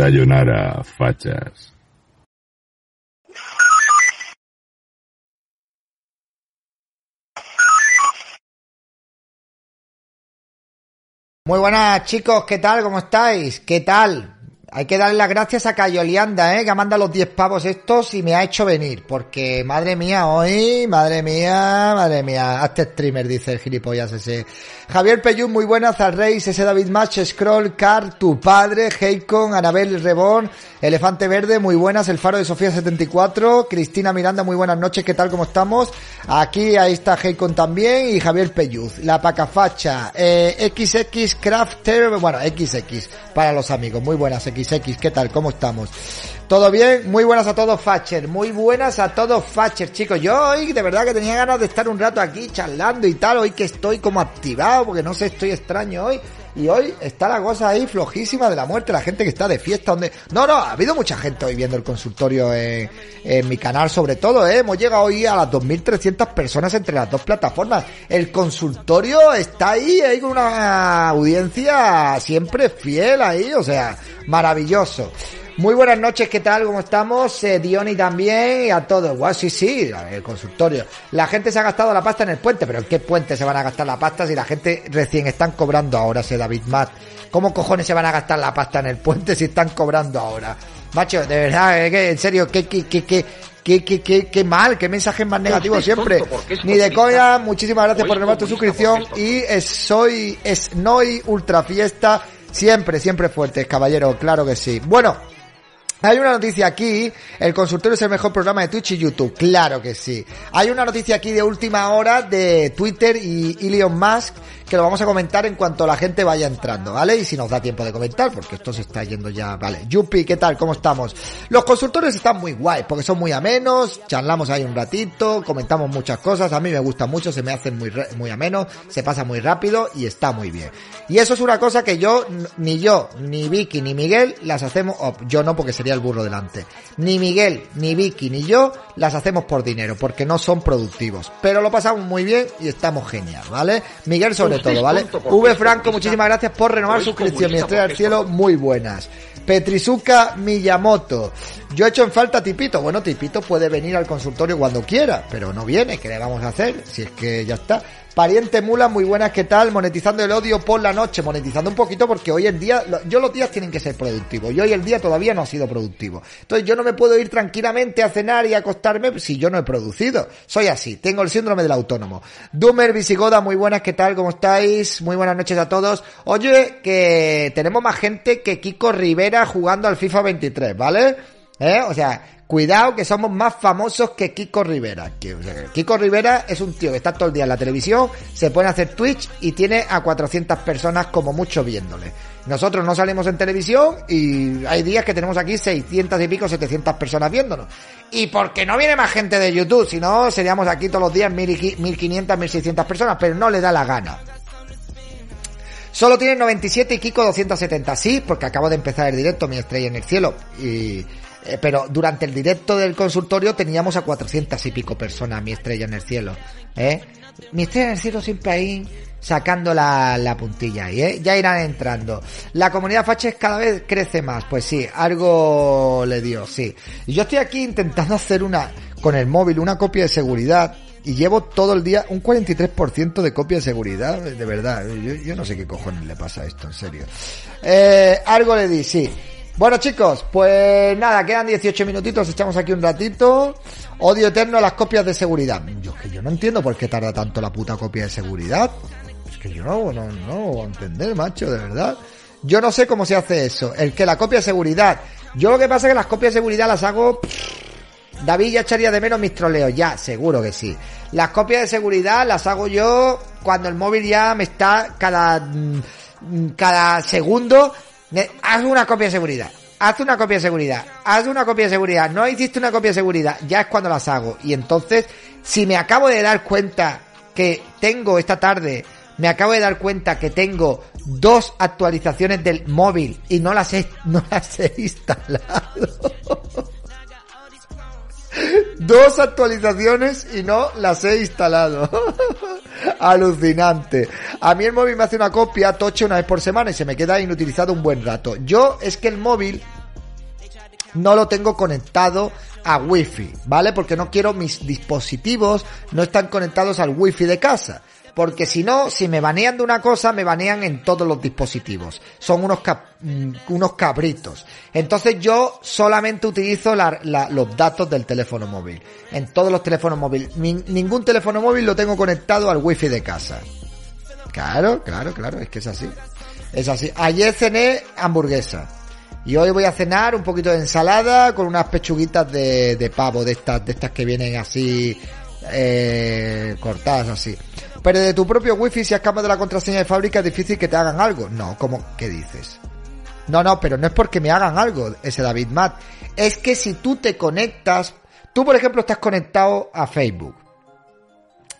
Sayonara, fachas. Muy buenas chicos, ¿qué tal? ¿Cómo estáis? ¿Qué tal? Hay que darle las gracias a Cayolianda, ¿eh? Que manda los 10 pavos estos y me ha hecho venir. Porque, madre mía, hoy, madre mía, madre mía. Hazte streamer, dice el gilipollas ese. Javier Peyún, muy buenas. Alreis, ese David Match, Scroll, Car, tu padre, Heikon, Anabel Rebón, Elefante Verde, muy buenas. El Faro de Sofía 74, Cristina Miranda, muy buenas noches. ¿Qué tal? ¿Cómo estamos? Aquí, ahí está Heikon también y Javier Peyuz. La Pacafacha, eh, XX Crafter, bueno, XX para los amigos. Muy buenas, XX. ¿Qué tal? ¿Cómo estamos? ¿Todo bien? Muy buenas a todos, Facher. Muy buenas a todos, Facher, chicos. Yo hoy de verdad que tenía ganas de estar un rato aquí charlando y tal. Hoy que estoy como activado, porque no sé, estoy extraño hoy. Y hoy está la cosa ahí flojísima de la muerte, la gente que está de fiesta, donde... No, no, ha habido mucha gente hoy viendo el consultorio en, mi canal sobre todo, ¿eh? Hemos llegado hoy a las 2.300 personas entre las dos plataformas. El consultorio está ahí, ahí con una audiencia siempre fiel ahí, o sea, maravilloso. Muy buenas noches, ¿qué tal? ¿Cómo estamos? Eh, Diony también y a todos. Guau, sí, sí, el consultorio. La gente se ha gastado la pasta en el puente, pero ¿en qué puente se van a gastar la pasta si la gente recién están cobrando ahora, ese David Matt? ¿Cómo cojones se van a gastar la pasta en el puente si están cobrando ahora? Macho, de verdad, es que, en serio, qué, qué, qué, qué, qué, qué, qué, qué mal, qué mensajes más negativos siempre. Ni de coña, muchísimas gracias por renovar tu suscripción y es, soy, es Noi Ultra Fiesta, siempre, siempre fuertes, caballero, claro que sí. Bueno, hay una noticia aquí, el consultorio es el mejor programa de Twitch y YouTube, claro que sí. Hay una noticia aquí de última hora de Twitter y Elon Musk que lo vamos a comentar en cuanto la gente vaya entrando, ¿vale? Y si nos da tiempo de comentar, porque esto se está yendo ya, ¿vale? Yupi, ¿qué tal? ¿Cómo estamos? Los consultores están muy guay, porque son muy amenos, charlamos ahí un ratito, comentamos muchas cosas, a mí me gusta mucho, se me hacen muy, muy amenos, se pasa muy rápido y está muy bien. Y eso es una cosa que yo, ni yo, ni Vicky, ni Miguel las hacemos, oh, yo no porque sería el burro delante, ni Miguel, ni Vicky, ni yo las hacemos por dinero, porque no son productivos. Pero lo pasamos muy bien y estamos genial, ¿vale? Miguel sobre todo, ¿vale? V Franco, muchísimas gracias por renovar suscripción. Mi estrella del cielo, muy buenas. Petrizuka Miyamoto. Yo he hecho en falta a Tipito. Bueno, Tipito puede venir al consultorio cuando quiera, pero no viene. ¿Qué le vamos a hacer? Si es que ya está. Pariente Mula, muy buenas, ¿qué tal? Monetizando el odio por la noche, monetizando un poquito porque hoy en día, yo los días tienen que ser productivos y hoy el día todavía no ha sido productivo. Entonces yo no me puedo ir tranquilamente a cenar y a acostarme si yo no he producido. Soy así, tengo el síndrome del autónomo. Doomer Visigoda, muy buenas, ¿qué tal? ¿Cómo estáis? Muy buenas noches a todos. Oye, que tenemos más gente que Kiko Rivera jugando al FIFA 23, ¿vale? ¿Eh? O sea, Cuidado que somos más famosos que Kiko Rivera. Kiko Rivera es un tío que está todo el día en la televisión, se pone a hacer Twitch y tiene a 400 personas como mucho viéndole. Nosotros no salimos en televisión y hay días que tenemos aquí 600 y pico, 700 personas viéndonos. Y porque no viene más gente de YouTube, si no seríamos aquí todos los días 1500, 1600 personas, pero no le da la gana. Solo tiene 97 y Kiko 270. Sí, porque acabo de empezar el directo, mi estrella en el cielo. Y eh, pero durante el directo del consultorio teníamos a 400 y pico personas, mi estrella en el cielo. ¿eh? Mi estrella en el cielo siempre ahí sacando la, la puntilla ahí, ¿eh? Ya irán entrando. La comunidad faches cada vez crece más, pues sí, algo le dio, sí. Yo estoy aquí intentando hacer una, con el móvil, una copia de seguridad. Y llevo todo el día un 43% de copia de seguridad, de verdad. Yo, yo no sé qué cojones le pasa a esto, en serio. Eh, algo le di, sí. Bueno chicos, pues nada, quedan 18 minutitos, echamos aquí un ratito. Odio eterno a las copias de seguridad. Yo que yo no entiendo por qué tarda tanto la puta copia de seguridad. Es que yo no, no, no voy a entender, macho, de verdad. Yo no sé cómo se hace eso. El que la copia de seguridad. Yo lo que pasa es que las copias de seguridad las hago... David ya echaría de menos mis troleos, ya, seguro que sí. Las copias de seguridad las hago yo cuando el móvil ya me está cada mm, cada segundo, haz una copia de seguridad, haz una copia de seguridad, haz una copia de seguridad, no hiciste una copia de seguridad, ya es cuando las hago. Y entonces, si me acabo de dar cuenta que tengo esta tarde, me acabo de dar cuenta que tengo dos actualizaciones del móvil y no las he, no las he instalado. Dos actualizaciones y no las he instalado. Alucinante. A mí el móvil me hace una copia toche una vez por semana y se me queda inutilizado un buen rato. Yo es que el móvil no lo tengo conectado a wifi, ¿vale? Porque no quiero mis dispositivos no están conectados al wifi de casa. Porque si no, si me banean de una cosa, me banean en todos los dispositivos. Son unos, mm, unos cabritos. Entonces yo solamente utilizo los datos del teléfono móvil. En todos los teléfonos móviles. ningún teléfono móvil lo tengo conectado al wifi de casa. Claro, claro, claro, es que es así. Es así. Ayer cené hamburguesa. Y hoy voy a cenar un poquito de ensalada con unas pechuguitas de, de pavo, de estas, de estas que vienen así, eh, cortadas así. Pero de tu propio wifi, si escapas de la contraseña de fábrica, es difícil que te hagan algo. No, ¿cómo? ¿Qué dices? No, no, pero no es porque me hagan algo, ese David Matt. Es que si tú te conectas, tú por ejemplo estás conectado a Facebook.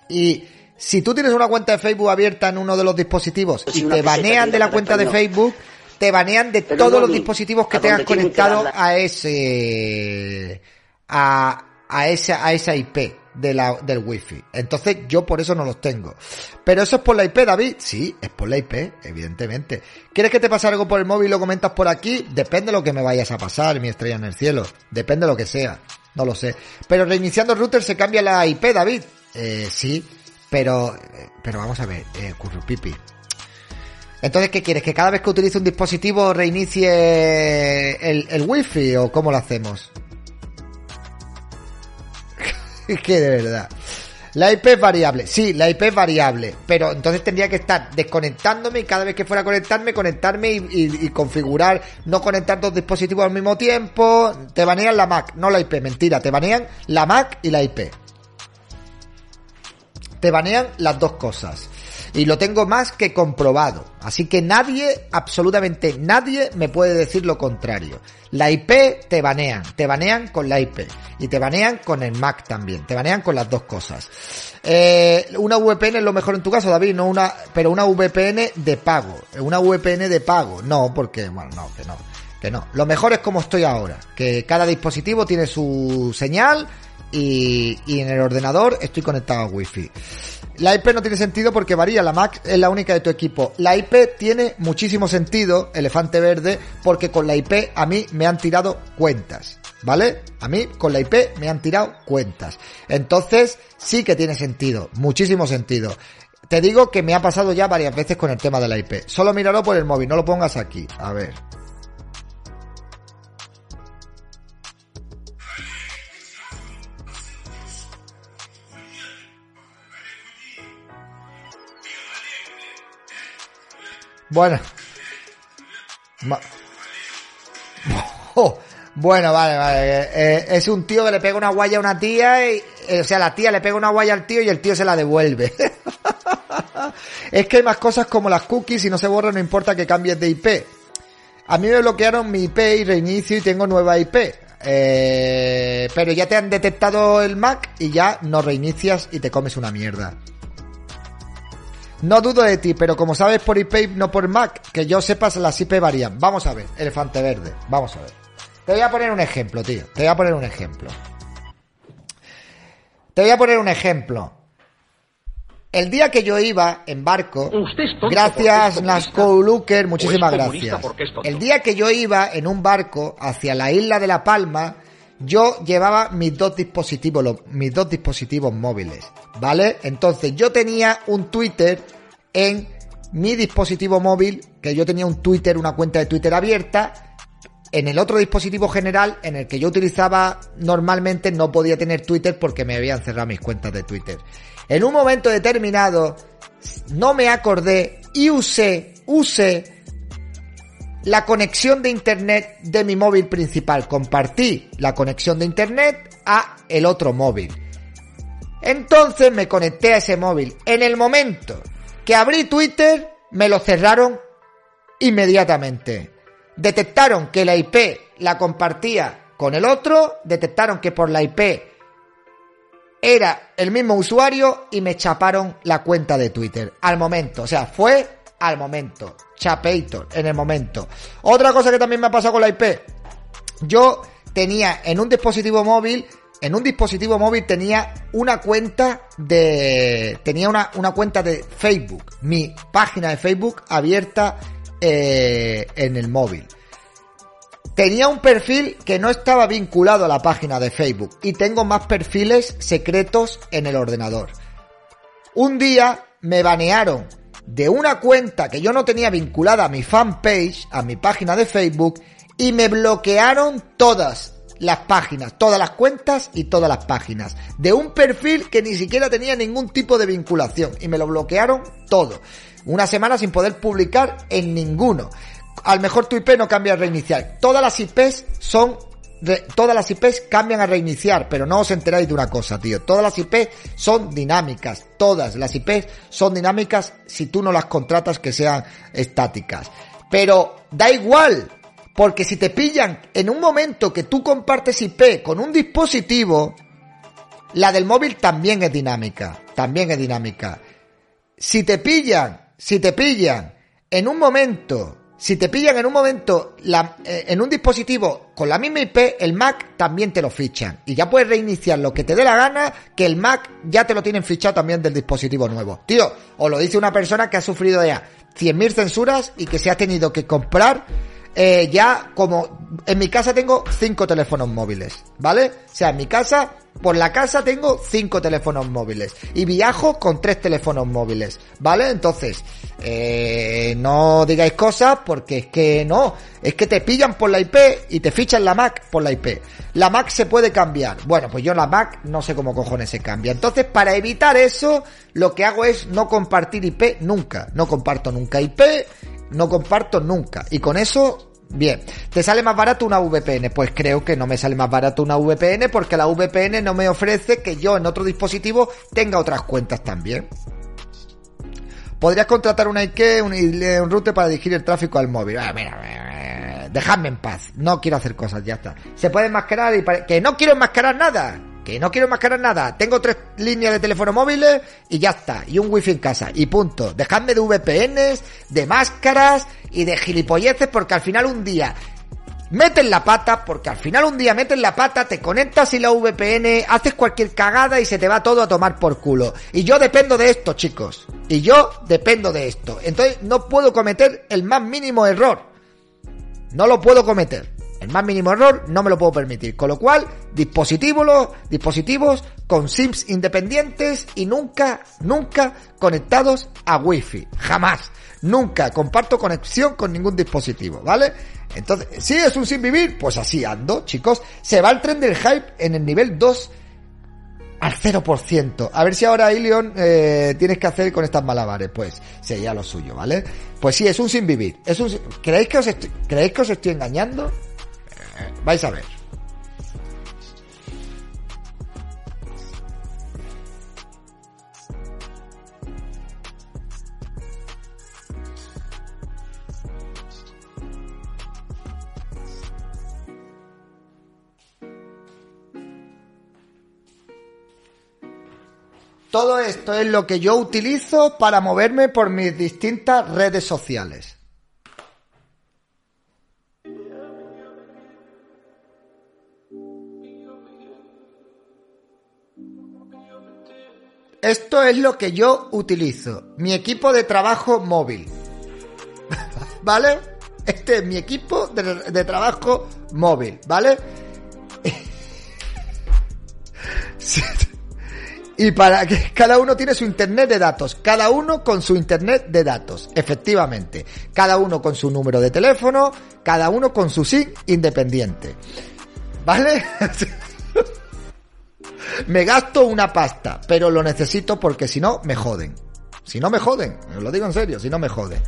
Y si tú tienes una cuenta de Facebook abierta en uno de los dispositivos y te banean de la cuenta de Facebook, te banean de todos los dispositivos que tengas conectado a ese, a, a esa, a esa IP de la, del wifi. Entonces yo por eso no los tengo. Pero eso es por la IP, David. Sí, es por la IP, evidentemente. ¿Quieres que te pase algo por el móvil y lo comentas por aquí? Depende de lo que me vayas a pasar, mi estrella en el cielo. Depende de lo que sea. No lo sé. Pero reiniciando el router se cambia la IP, David. Eh, sí, pero, pero vamos a ver, eh, currupipi. Entonces, ¿qué quieres? ¿Que cada vez que utilice un dispositivo reinicie el, el wifi o cómo lo hacemos? es que de verdad. La IP es variable, sí, la IP es variable, pero entonces tendría que estar desconectándome y cada vez que fuera a conectarme, conectarme y, configurar, no conectar dos dispositivos al mismo tiempo. Te banean la Mac, no la IP, mentira, te banean la Mac y la IP. Te banean las dos cosas. Y lo tengo más que comprobado. Así que nadie, absolutamente nadie, me puede decir lo contrario. La IP te banean, te banean con la IP. Y te banean con el Mac también. Te banean con las dos cosas. Eh, una VPN es lo mejor en tu caso, David, no una, pero una VPN de pago. Una VPN de pago. No, porque, bueno, no, que no. Que no. Lo mejor es como estoy ahora. Que cada dispositivo tiene su señal y, y en el ordenador estoy conectado a Wi-Fi. La IP no tiene sentido porque varía, la Mac es la única de tu equipo. La IP tiene muchísimo sentido, elefante verde, porque con la IP a mí me han tirado cuentas. ¿Vale? A mí con la IP me han tirado cuentas. Entonces sí que tiene sentido, muchísimo sentido. Te digo que me ha pasado ya varias veces con el tema de la IP. Solo míralo por el móvil, no lo pongas aquí. A ver. Bueno. Oh, bueno, vale, vale. Eh, es un tío que le pega una guaya a una tía y, eh, o sea, la tía le pega una guaya al tío y el tío se la devuelve. es que hay más cosas como las cookies y no se borra, no importa que cambies de IP. A mí me bloquearon mi IP y reinicio y tengo nueva IP. Eh, pero ya te han detectado el Mac y ya no reinicias y te comes una mierda. No dudo de ti, pero como sabes por IP, no por Mac, que yo sepas las IP varían. Vamos a ver, elefante verde, vamos a ver. Te voy a poner un ejemplo, tío. Te voy a poner un ejemplo. Te voy a poner un ejemplo. El día que yo iba en barco, gracias Nasco Luker, muchísimas gracias. El día que yo iba en un barco hacia la isla de La Palma, yo llevaba mis dos dispositivos, mis dos dispositivos móviles, ¿vale? Entonces yo tenía un Twitter en mi dispositivo móvil, que yo tenía un Twitter, una cuenta de Twitter abierta, en el otro dispositivo general, en el que yo utilizaba normalmente, no podía tener Twitter porque me habían cerrado mis cuentas de Twitter. En un momento determinado, no me acordé y usé, usé la conexión de internet de mi móvil principal. Compartí la conexión de internet a el otro móvil. Entonces me conecté a ese móvil. En el momento que abrí Twitter, me lo cerraron inmediatamente. Detectaron que la IP la compartía con el otro, detectaron que por la IP era el mismo usuario y me chaparon la cuenta de Twitter al momento. O sea, fue al momento. Chapator, en el momento. Otra cosa que también me ha pasado con la IP. Yo tenía en un dispositivo móvil, en un dispositivo móvil tenía una cuenta de, tenía una, una cuenta de Facebook, mi página de Facebook abierta eh, en el móvil. Tenía un perfil que no estaba vinculado a la página de Facebook y tengo más perfiles secretos en el ordenador. Un día me banearon de una cuenta que yo no tenía vinculada a mi fanpage, a mi página de Facebook, y me bloquearon todas las páginas, todas las cuentas y todas las páginas. De un perfil que ni siquiera tenía ningún tipo de vinculación. Y me lo bloquearon todo. Una semana sin poder publicar en ninguno. Al mejor tu IP no cambia a reiniciar. Todas las IPs son todas las IPs cambian a reiniciar, pero no os enteráis de una cosa, tío. Todas las IPs son dinámicas. Todas las IPs son dinámicas si tú no las contratas que sean estáticas. Pero da igual, porque si te pillan en un momento que tú compartes IP con un dispositivo, la del móvil también es dinámica. También es dinámica. Si te pillan, si te pillan en un momento si te pillan en un momento eh, en un dispositivo con la misma IP, el Mac también te lo fichan. Y ya puedes reiniciar lo que te dé la gana, que el Mac ya te lo tienen fichado también del dispositivo nuevo. Tío, os lo dice una persona que ha sufrido ya 100.000 censuras y que se ha tenido que comprar eh, ya como en mi casa tengo cinco teléfonos móviles, ¿vale? O sea, en mi casa, por la casa tengo cinco teléfonos móviles y viajo con tres teléfonos móviles, ¿vale? Entonces, eh, no digáis cosas porque es que no, es que te pillan por la IP y te fichan la Mac por la IP. La Mac se puede cambiar. Bueno, pues yo la Mac no sé cómo cojones se cambia. Entonces, para evitar eso, lo que hago es no compartir IP nunca. No comparto nunca IP no comparto nunca. Y con eso, bien. ¿Te sale más barato una VPN? Pues creo que no me sale más barato una VPN porque la VPN no me ofrece que yo en otro dispositivo tenga otras cuentas también. Podrías contratar una un, un router para dirigir el tráfico al móvil. Ah, mira, dejadme en paz. No quiero hacer cosas, ya está. Se puede enmascarar y que no quiero enmascarar nada no quiero enmascarar nada, tengo tres líneas de teléfono móviles y ya está, y un wifi en casa, y punto. Dejadme de VPNs, de máscaras y de gilipolleces porque al final un día meten la pata, porque al final un día meten la pata, te conectas y la VPN, haces cualquier cagada y se te va todo a tomar por culo. Y yo dependo de esto, chicos. Y yo dependo de esto. Entonces no puedo cometer el más mínimo error. No lo puedo cometer. El más mínimo error no me lo puedo permitir. Con lo cual, dispositivos, dispositivos con SIMs independientes y nunca, nunca conectados a Wi-Fi. Jamás. Nunca comparto conexión con ningún dispositivo, ¿vale? Entonces, si es un sin vivir, pues así ando, chicos. Se va el tren del hype en el nivel 2 al 0%. A ver si ahora, Ilion, eh, tienes que hacer con estas malabares. Pues sería lo suyo, ¿vale? Pues sí, es un sin vivir. Es un, ¿creéis, que os ¿Creéis que os estoy engañando? Vais a ver. Todo esto es lo que yo utilizo para moverme por mis distintas redes sociales. Esto es lo que yo utilizo. Mi equipo de trabajo móvil. ¿Vale? Este es mi equipo de, trabajo móvil. ¿Vale? y para que cada uno tiene su internet de datos. Cada uno con su internet de datos. Efectivamente. Cada uno con su número de teléfono. Cada uno con su SIM independiente. ¿Vale? me gasto una pasta, pero lo necesito porque si no, me joden. Si no me joden, os lo digo en serio, si no me joden.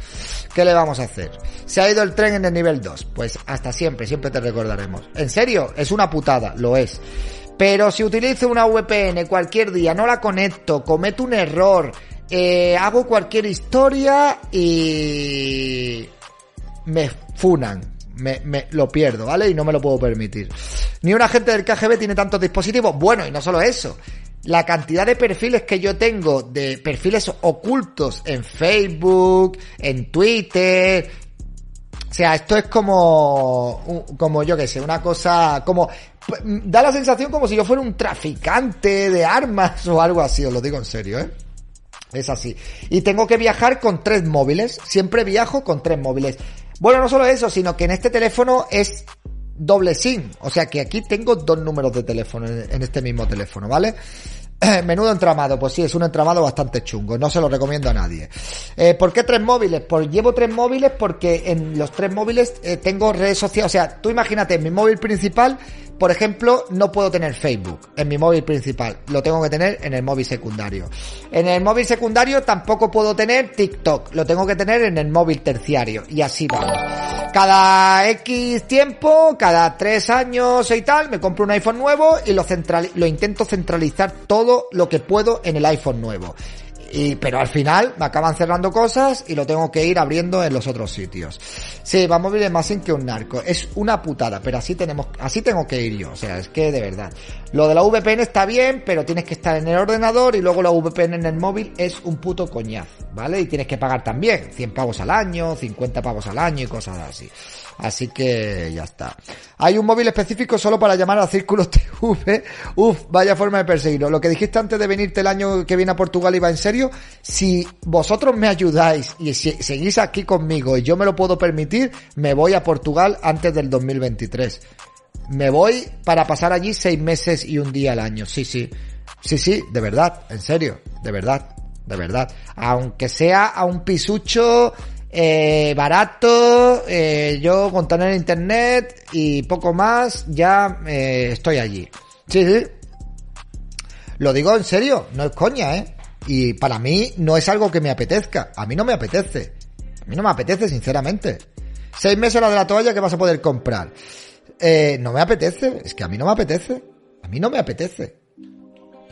¿Qué le vamos a hacer? Se ha ido el tren en el nivel 2. Pues hasta siempre, siempre te recordaremos. En serio, es una putada, lo es. Pero si utilizo una VPN cualquier día, no la conecto, cometo un error, eh, hago cualquier historia y... me funan. Me, me, lo pierdo, ¿vale? Y no me lo puedo permitir. Ni un agente del KGB tiene tantos dispositivos. Bueno, y no solo eso. La cantidad de perfiles que yo tengo, de perfiles ocultos en Facebook, en Twitter, o sea, esto es como, como yo que sé, una cosa, como, da la sensación como si yo fuera un traficante de armas o algo así, os lo digo en serio, ¿eh? Es así. Y tengo que viajar con tres móviles. Siempre viajo con tres móviles. Bueno, no solo eso, sino que en este teléfono es doble SIM. O sea que aquí tengo dos números de teléfono en este mismo teléfono, ¿vale? Menudo entramado, pues sí, es un entramado bastante chungo, no se lo recomiendo a nadie. Eh, ¿Por qué tres móviles? Pues llevo tres móviles porque en los tres móviles eh, tengo redes sociales, o sea, tú imagínate, mi móvil principal por ejemplo, no puedo tener Facebook en mi móvil principal, lo tengo que tener en el móvil secundario. En el móvil secundario tampoco puedo tener TikTok, lo tengo que tener en el móvil terciario y así vamos. Cada X tiempo, cada tres años y tal, me compro un iPhone nuevo y lo, central, lo intento centralizar todo lo que puedo en el iPhone nuevo. Y, pero al final me acaban cerrando cosas y lo tengo que ir abriendo en los otros sitios. Sí, vamos a vivir más sin que un narco. Es una putada, pero así tenemos, así tengo que ir yo. O sea, es que de verdad. Lo de la VPN está bien, pero tienes que estar en el ordenador y luego la VPN en el móvil es un puto coñazo, ¿vale? Y tienes que pagar también 100 pavos al año, 50 pavos al año y cosas así. Así que ya está. Hay un móvil específico solo para llamar a Círculo TV. Uf, vaya forma de perseguirlo. Lo que dijiste antes de venirte el año que viene a Portugal iba en serio. Si vosotros me ayudáis y seguís aquí conmigo y yo me lo puedo permitir, me voy a Portugal antes del 2023. Me voy para pasar allí seis meses y un día al año. Sí, sí. Sí, sí, de verdad, en serio, de verdad, de verdad. Aunque sea a un pisucho eh, barato, eh, yo con tener internet y poco más, ya eh, estoy allí. Sí, sí. Lo digo en serio, no es coña, ¿eh? Y para mí no es algo que me apetezca. A mí no me apetece. A mí no me apetece, sinceramente. Seis meses la de la toalla que vas a poder comprar. Eh, no me apetece. Es que a mí no me apetece. A mí no me apetece.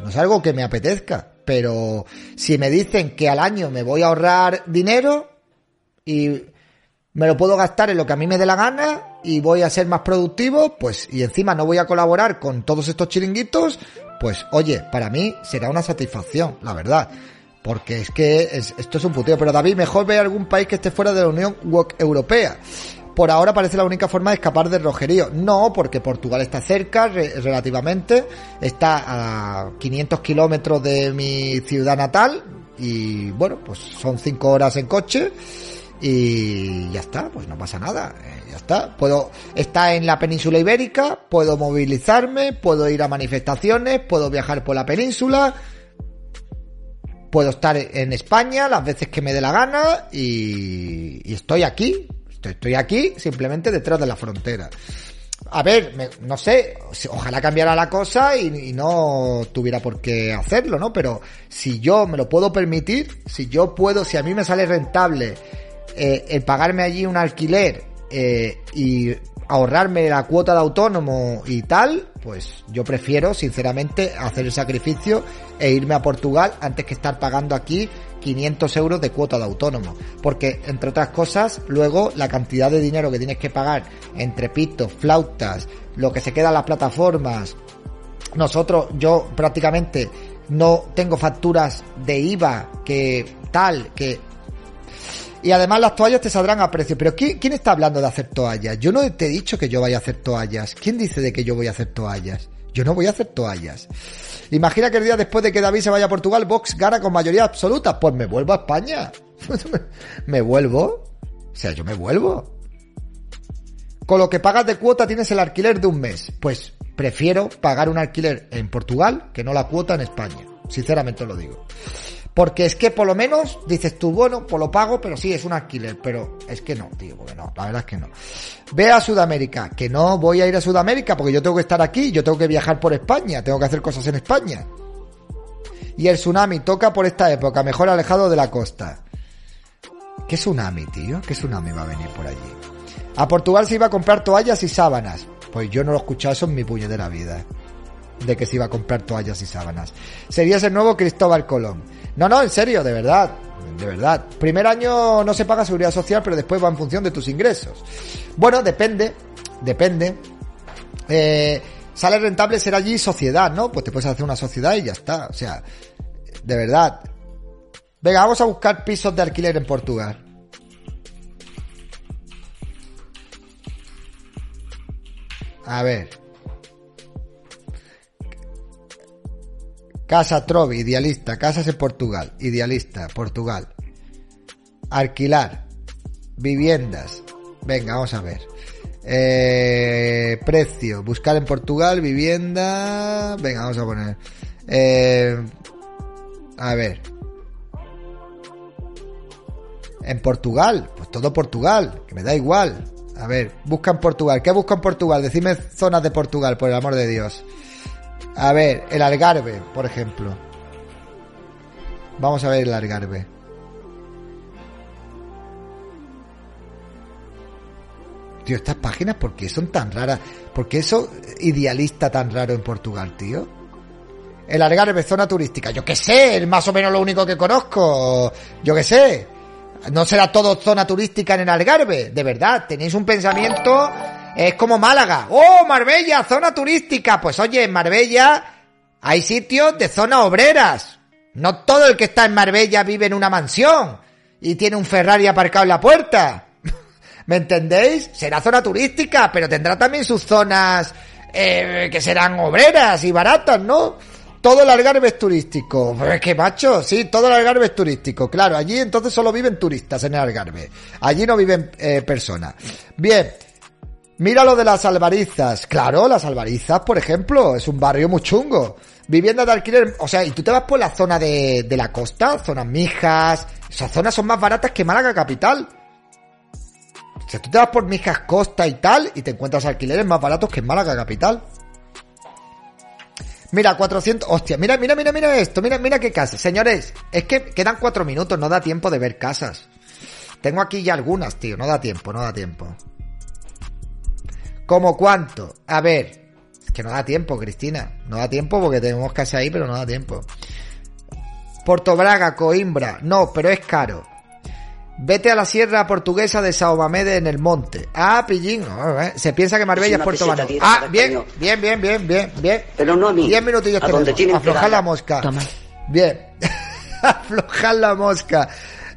No es algo que me apetezca. Pero si me dicen que al año me voy a ahorrar dinero, y me lo puedo gastar en lo que a mí me dé la gana y voy a ser más productivo, pues, y encima no voy a colaborar con todos estos chiringuitos, pues, oye, para mí será una satisfacción, la verdad. Porque es que esto es un puteo. Pero David, mejor ve algún país que esté fuera de la Unión Europea. Por ahora parece la única forma de escapar del rojerío. No, porque Portugal está cerca relativamente. Está a 500 kilómetros de mi ciudad natal. Y bueno, pues son 5 horas en coche y ya está, pues no pasa nada, eh, ya está. Puedo estar en la península ibérica, puedo movilizarme, puedo ir a manifestaciones, puedo viajar por la península, puedo estar en España las veces que me dé la gana y, estoy aquí, estoy, aquí simplemente detrás de la frontera. A ver, no sé, ojalá cambiara la cosa y, y, no tuviera por qué hacerlo, ¿no? Pero si yo me lo puedo permitir, si yo puedo, si a mí me sale rentable eh, el pagarme allí un alquiler eh, y ahorrarme la cuota de autónomo y tal, pues yo prefiero sinceramente hacer el sacrificio e irme a Portugal antes que estar pagando aquí 500 euros de cuota de autónomo. Porque, entre otras cosas, luego la cantidad de dinero que tienes que pagar entre pitos, flautas, lo que se queda en las plataformas. Nosotros, yo prácticamente no tengo facturas de IVA que tal, que y además las toallas te saldrán a precio. Pero ¿quién, está hablando de hacer toallas? Yo no te he dicho que yo vaya a hacer toallas. ¿Quién dice de que yo voy a hacer toallas? Yo no voy a hacer toallas. Imagina que el día después de que David se vaya a Portugal, Vox gana con mayoría absoluta. Pues me vuelvo a España. ¿Me vuelvo? O sea, yo me vuelvo. Con lo que pagas de cuota tienes el alquiler de un mes. Pues prefiero pagar un alquiler en Portugal que no la cuota en España. Sinceramente lo digo. Porque es que por lo menos dices tú, bueno, pues lo pago, pero sí, es un alquiler. Pero es que no, tío, porque no, la verdad es que no. Ve a Sudamérica, que no voy a ir a Sudamérica porque yo tengo que estar aquí, yo tengo que viajar por España, tengo que hacer cosas en España. Y el tsunami toca por esta época, mejor alejado de la costa. ¿Qué tsunami, tío? ¿Qué tsunami va a venir por allí? A Portugal se iba a comprar toallas y sábanas. Pues yo no lo he escuchado eso en mi puñetera vida. De que se iba a comprar toallas y sábanas. Serías el nuevo Cristóbal Colón. No, no, en serio, de verdad. de verdad. Primer año no se paga seguridad social, pero después va en función de tus ingresos. Bueno, depende, depende. Eh, sale rentable ser allí sociedad, ¿no? Pues te puedes hacer una sociedad y ya está. O sea, de verdad. Venga, vamos a buscar pisos de alquiler en Portugal. A ver. Casa Trovi, idealista. Casas en Portugal, idealista, Portugal. Alquilar. Viviendas. Venga, vamos a ver. Eh, precio. Buscar en Portugal, vivienda. Venga, vamos a poner. Eh, a ver. En Portugal. Pues todo Portugal. Que me da igual. A ver, busca en Portugal. ¿Qué busca en Portugal? Decime zonas de Portugal, por el amor de Dios. A ver, el Algarve, por ejemplo. Vamos a ver el Algarve. Tío, estas páginas, ¿por qué son tan raras? ¿Por qué eso idealista tan raro en Portugal, tío? El Algarve, zona turística. Yo qué sé, es más o menos lo único que conozco. Yo qué sé. No será todo zona turística en el Algarve. De verdad, tenéis un pensamiento... Es como Málaga. ¡Oh, Marbella, zona turística! Pues oye, en Marbella hay sitios de zona obreras. No todo el que está en Marbella vive en una mansión y tiene un Ferrari aparcado en la puerta. ¿Me entendéis? Será zona turística, pero tendrá también sus zonas eh, que serán obreras y baratas, ¿no? Todo el Algarve es turístico. Es que macho, sí, todo el Algarve es turístico. Claro, allí entonces solo viven turistas en el Algarve. Allí no viven eh, personas. Bien. Mira lo de las albarizas. Claro, las albarizas, por ejemplo, es un barrio muy chungo. Vivienda de alquiler, o sea, y tú te vas por la zona de, de la costa, zonas Mijas, esas zonas son más baratas que Málaga capital. O sea, tú te vas por Mijas Costa y tal, y te encuentras alquileres más baratos que en Málaga capital. Mira, 400... Hostia, mira, mira, mira, mira esto. Mira, mira qué casa. Señores, es que quedan cuatro minutos. No da tiempo de ver casas. Tengo aquí ya algunas, tío. No da tiempo, no da tiempo. ¿Cómo cuánto? A ver. Es que no da tiempo, Cristina. No da tiempo porque tenemos casa ahí, pero no da tiempo. Puerto Braga, Coimbra. No, pero es caro. Vete a la sierra portuguesa de Sao Mamede en el monte. Ah, pillín. Eh. Se piensa que Marbella es, Puerto Banús. Ah, bien, bien, bien, bien, bien, bien. Pero no a mí. Diez minutillos tenemos. Aflojar la mosca. Toma. Bien. Aflojar la mosca.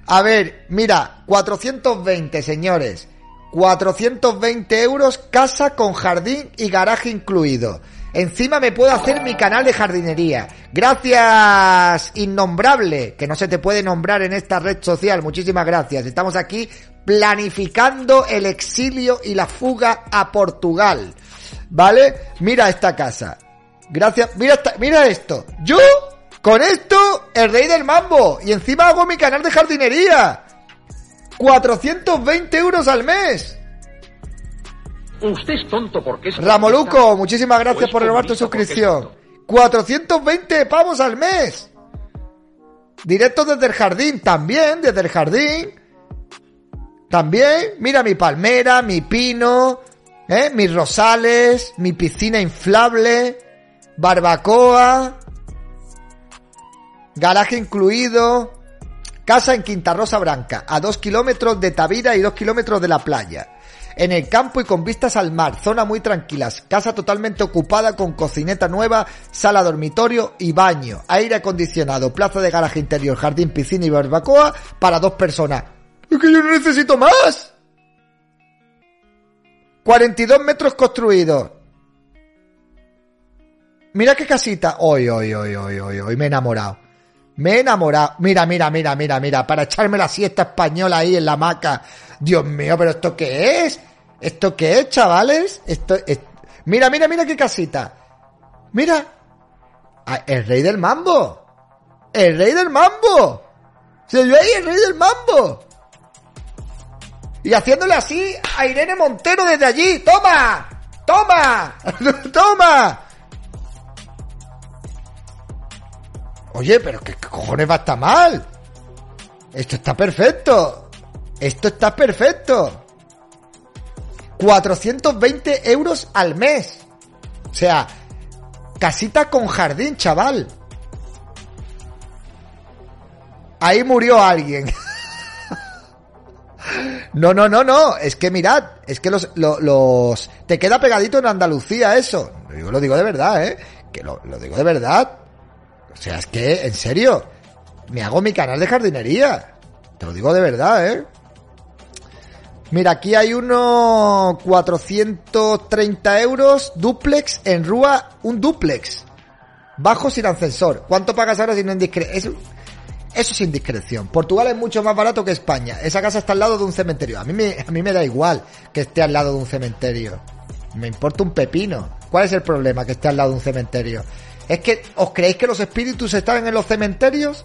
A ver, mira, 420, señores. 420 euros, casa con jardín y garaje incluido. Encima me puedo hacer mi canal de jardinería. Gracias, innombrable, que no se te puede nombrar en esta red social. Muchísimas gracias. Estamos aquí planificando el exilio y la fuga a Portugal. ¿Vale? Mira esta casa. Gracias. Mira, esta- mira esto. Yo, con esto, el rey del mambo. Y encima hago mi canal de jardinería. 420 euros al mes. Usted es tonto porque es... Ramoluco, muchísimas gracias por renovar tu suscripción. tonto. 420 pavos al mes. Directo desde el jardín, también, desde el jardín. También, mira mi palmera, mi pino, ¿eh? mis rosales, mi piscina inflable, barbacoa, garaje incluido, casa en Quinta Rosa Branca, a dos kilómetros de Tavira y dos kilómetros de la playa. En el campo y con vistas al mar, zona muy tranquilas, casa totalmente ocupada con cocineta nueva, sala dormitorio y baño, aire acondicionado, plaza de garaje interior, jardín, piscina y barbacoa para dos personas. Es que yo no necesito más. 42 metros construidos. Mira qué casita. Hoy, hoy, hoy, hoy, hoy, hoy, me he enamorado. Me he enamorado. Mira, mira, mira, mira, mira. Para echarme la siesta española ahí en la hamaca. Dios mío, pero ¿esto qué es? ¿Esto qué es, chavales? Esto es... Mira, mira, mira qué casita. Mira. Ah, el rey del mambo. El rey del mambo. Se ve ahí el rey del mambo. Y haciéndole así a Irene Montero desde allí. ¡Toma! ¡Toma! ¡Toma! Oye, pero ¿qué cojones va a estar mal? Esto está perfecto. Esto está perfecto. 420 euros al mes. O sea, casita con jardín, chaval. ahí murió alguien. No, no, no, no. Es que mirad, es que los, los, te queda pegadito en Andalucía eso. Yo lo digo de verdad, ¿eh? Que lo digo de verdad. O sea, es que, en serio, me hago mi canal de jardinería. Te lo digo de verdad, ¿eh? Mira, aquí hay unos 430 euros, duplex en Rúa, un duplex. Bajo sin ascensor. ¿Cuánto pagas ahora si no indiscreción? Eso es indiscreción. Portugal es mucho más barato que España. Esa casa está al lado de un cementerio. A mí me, a mí me da igual que esté al lado de un cementerio. Me importa un pepino. ¿Cuál es el problema que esté al lado de un cementerio? ¿Es que os creéis que los espíritus están en los cementerios?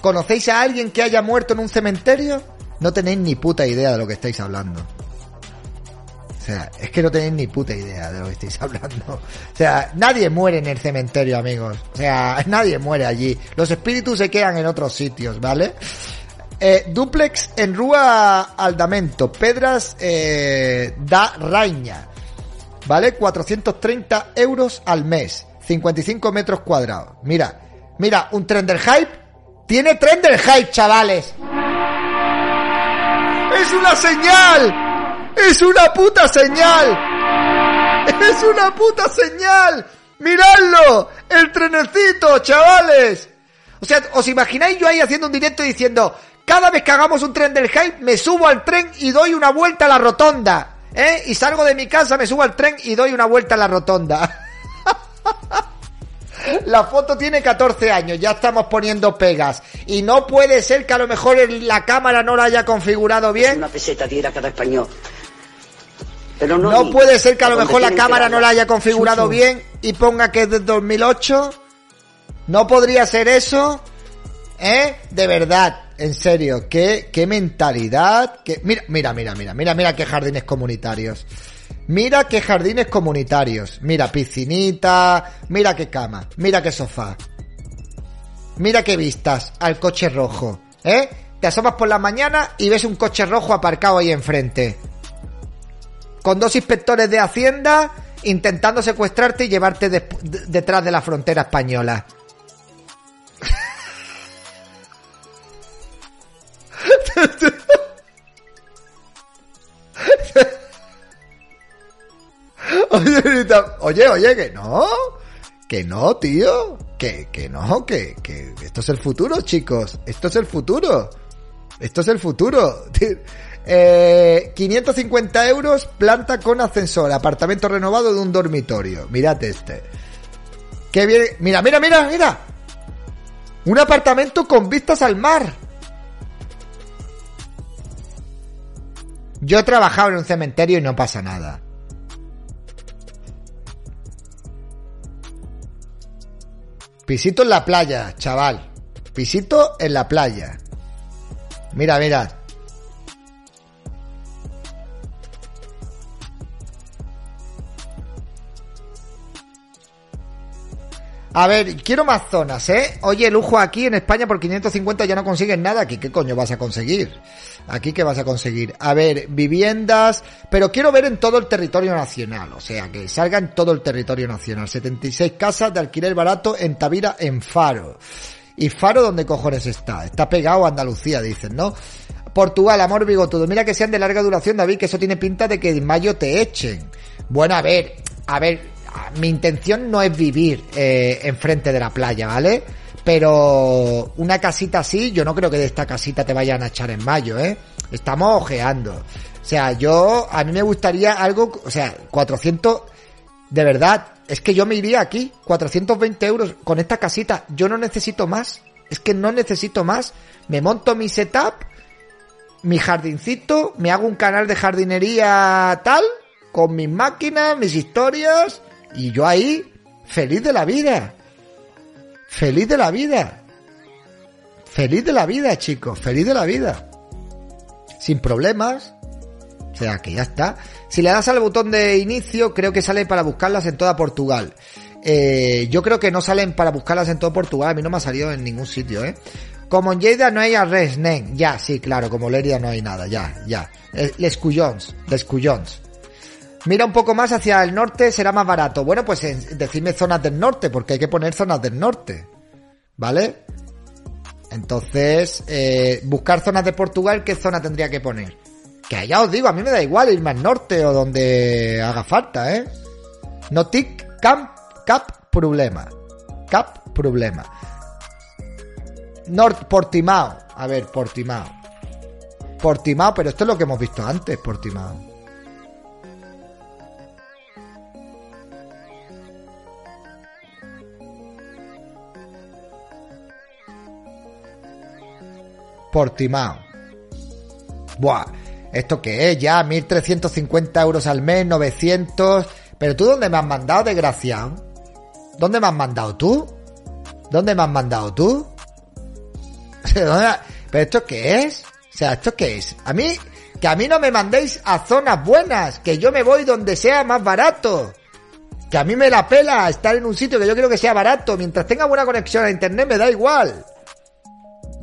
¿Conocéis a alguien que haya muerto en un cementerio? No tenéis ni puta idea de lo que estáis hablando. O sea, es que no tenéis ni puta idea de lo que estáis hablando. O sea, nadie muere en el cementerio, amigos. O sea, nadie muere allí. Los espíritus se quedan en otros sitios, ¿vale? Eh, duplex en Rúa Aldamento, Pedras eh, da Raña, ¿vale? 430 euros al mes, 55 metros cuadrados. Mira, mira, un tren del hype. Tiene tren del hype, chavales. ¡Es una señal! ¡Es una puta señal! ¡Es una puta señal! ¡Miradlo! ¡El trenecito, chavales! O sea, ¿os imagináis yo ahí haciendo un directo diciendo, cada vez que hagamos un tren del hype, me subo al tren y doy una vuelta a la rotonda? ¿Eh? Y salgo de mi casa, me subo al tren y doy una vuelta a la rotonda. La foto tiene 14 años, ya estamos poniendo pegas. Y no puede ser que a lo mejor la cámara no la haya configurado bien. Una peseta diera cada español. Pero no, no puede ser que a lo mejor la cámara no la haya configurado bien y ponga que es de 2008. No podría ser eso. ¿Eh? De verdad, en serio, qué, qué mentalidad. Que... Mira, mira, mira, mira, mira, mira qué jardines comunitarios. Mira qué jardines comunitarios. Mira piscinita. Mira qué cama. Mira qué sofá. Mira qué vistas al coche rojo. ¿Eh? Te asomas por la mañana y ves un coche rojo aparcado ahí enfrente. Con dos inspectores de Hacienda intentando secuestrarte y llevarte detrás de la frontera española. Oye, oye, que no. Que no, tío. Que, que no, que, que esto es el futuro, chicos. Esto es el futuro. Esto es el futuro. Eh, 550 euros, planta con ascensor, apartamento renovado de un dormitorio. Mirad este. Que bien. Mira, mira, mira, mira. Un apartamento con vistas al mar. Yo he trabajado en un cementerio y no pasa nada. Pisito en la playa, chaval. Pisito en la playa. Mira, mira. A ver, quiero más zonas, ¿eh? Oye, lujo aquí en España por 550 ya no consigues nada. Aquí, ¿qué coño vas a conseguir? Aquí, ¿qué vas a conseguir? A ver, viviendas, pero quiero ver en todo el territorio nacional. O sea, que salga en todo el territorio nacional. 76 casas de alquiler barato en Tavira, en Faro. ¿Y Faro dónde cojones está? Está pegado a Andalucía, dicen, ¿no? Portugal, amor bigotudo. Mira que sean de larga duración, David, que eso tiene pinta de que en mayo te echen. Bueno, a ver, a ver, mi intención no es vivir eh, enfrente de la playa, ¿vale? Pero una casita así, yo no creo que de esta casita te vayan a echar en mayo, ¿eh? Estamos ojeando. O sea, yo, a mí me gustaría algo, o sea, 400, de verdad, es que yo me iría aquí, 420 euros con esta casita, yo no necesito más, es que no necesito más, me monto mi setup, mi jardincito, me hago un canal de jardinería tal, con mis máquinas, mis historias, y yo ahí, feliz de la vida. Feliz de la vida. Feliz de la vida, chicos. Feliz de la vida. Sin problemas. O sea, que ya está. Si le das al botón de inicio, creo que sale para buscarlas en toda Portugal. Eh, yo creo que no salen para buscarlas en todo Portugal. A mí no me ha salido en ningún sitio, ¿eh? Como en Lleida no hay arres, nen. Ya, sí, claro. Como Lerida no hay nada. Ya, ya. Eh, les Cuyons. Les Cuyons. Mira un poco más hacia el norte, será más barato. Bueno, pues decidme zonas del norte, porque hay que poner zonas del norte. ¿Vale? Entonces, eh, buscar zonas de Portugal, ¿qué zona tendría que poner? Que ya os digo, a mí me da igual irme al norte o donde haga falta, ¿eh? No tic, camp, cap, problema. Cap, problema. Norte, Portimao. A ver, Portimao. Portimao, pero esto es lo que hemos visto antes, Portimao. Portimao. Buah, ¿esto qué es? Ya 1.350 euros al mes, 900... Pero tú, ¿dónde me has mandado, desgraciado? ¿Dónde me has mandado tú? ¿Dónde me has mandado tú? ¿Pero esto qué es? O sea, ¿esto qué es? A mí, que a mí no me mandéis a zonas buenas, que yo me voy donde sea más barato. Que a mí me la pela estar en un sitio que yo quiero que sea barato. Mientras tenga buena conexión a internet me da igual.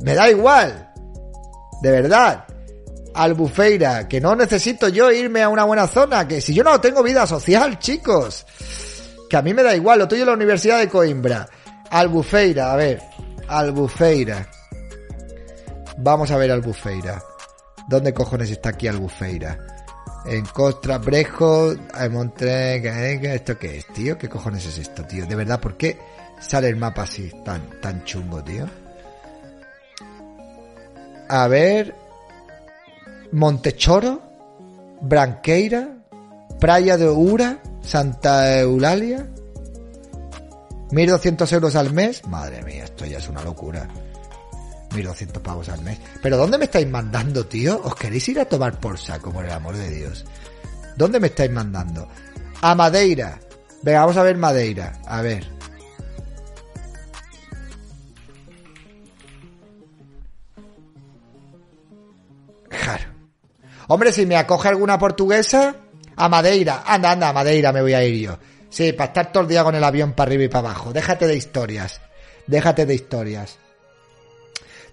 Me da igual. De verdad. Albufeira, que no necesito yo irme a una buena zona, que si yo no tengo vida social, chicos. Que a mí me da igual, lo tuyo es la Universidad de Coimbra. Albufeira, a ver. Albufeira. Vamos a ver Albufeira. ¿Dónde cojones está aquí Albufeira? En Costra, Brejo, Montre... ¿Esto qué es, tío? ¿Qué cojones es esto, tío? De verdad, ¿por qué sale el mapa así tan, tan chungo, tío? A ver. Montechoro. Branqueira. Praia de Ura. Santa Eulalia. 1.200 euros al mes. Madre mía, esto ya es una locura. 1.200 pavos al mes. ¿Pero dónde me estáis mandando, tío? ¿Os queréis ir a tomar por saco, por el amor de Dios? ¿Dónde me estáis mandando? A Madeira. Venga, vamos a ver Madeira. A ver. Hombre, si me acoge alguna portuguesa, a Madeira. Anda, anda, a Madeira me voy a ir yo. Sí, para estar todo el día con el avión para arriba y para abajo. Déjate de historias. Déjate de historias.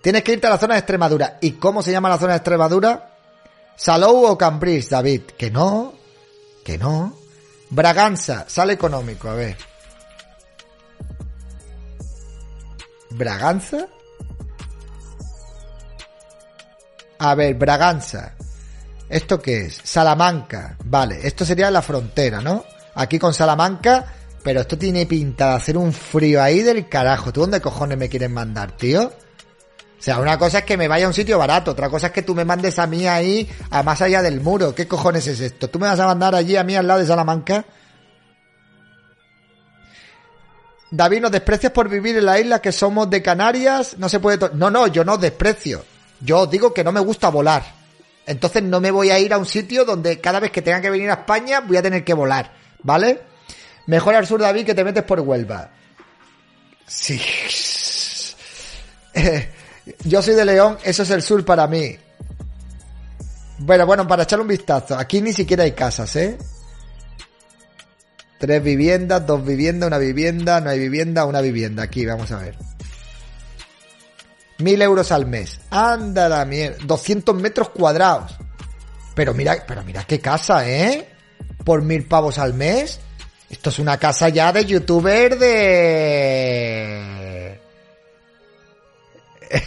Tienes que irte a la zona de Extremadura. ¿Y cómo se llama la zona de Extremadura? Salou o Cambridge, David. Que no. Que no. Braganza. Sale económico, a ver. ¿Braganza? A ver, Braganza. ¿Esto qué es? Salamanca. Vale, esto sería la frontera, ¿no? Aquí con Salamanca, pero esto tiene pinta de hacer un frío ahí del carajo. ¿Tú dónde cojones me quieres mandar, tío? O sea, una cosa es que me vaya a un sitio barato, otra cosa es que tú me mandes a mí ahí, a más allá del muro. ¿Qué cojones es esto? ¿Tú me vas a mandar allí a mí al lado de Salamanca? David, ¿nos desprecias por vivir en la isla que somos de Canarias? No se puede... No, no, yo no desprecio. Yo digo que no me gusta volar. Entonces no me voy a ir a un sitio donde cada vez que tenga que venir a España voy a tener que volar, ¿vale? Mejor al sur, David, que te metes por Huelva. Sí. yo soy de León, eso es el sur para mí. Bueno, bueno, para echar un vistazo. Aquí ni siquiera hay casas, ¿eh? Tres viviendas, dos viviendas, una vivienda, no hay vivienda, una vivienda. Aquí, vamos a ver. Mil euros al mes. Anda la mierda. 200 metros cuadrados. Pero mira, pero mira qué casa, ¿eh? Por mil pavos al mes. Esto es una casa ya de youtuber de...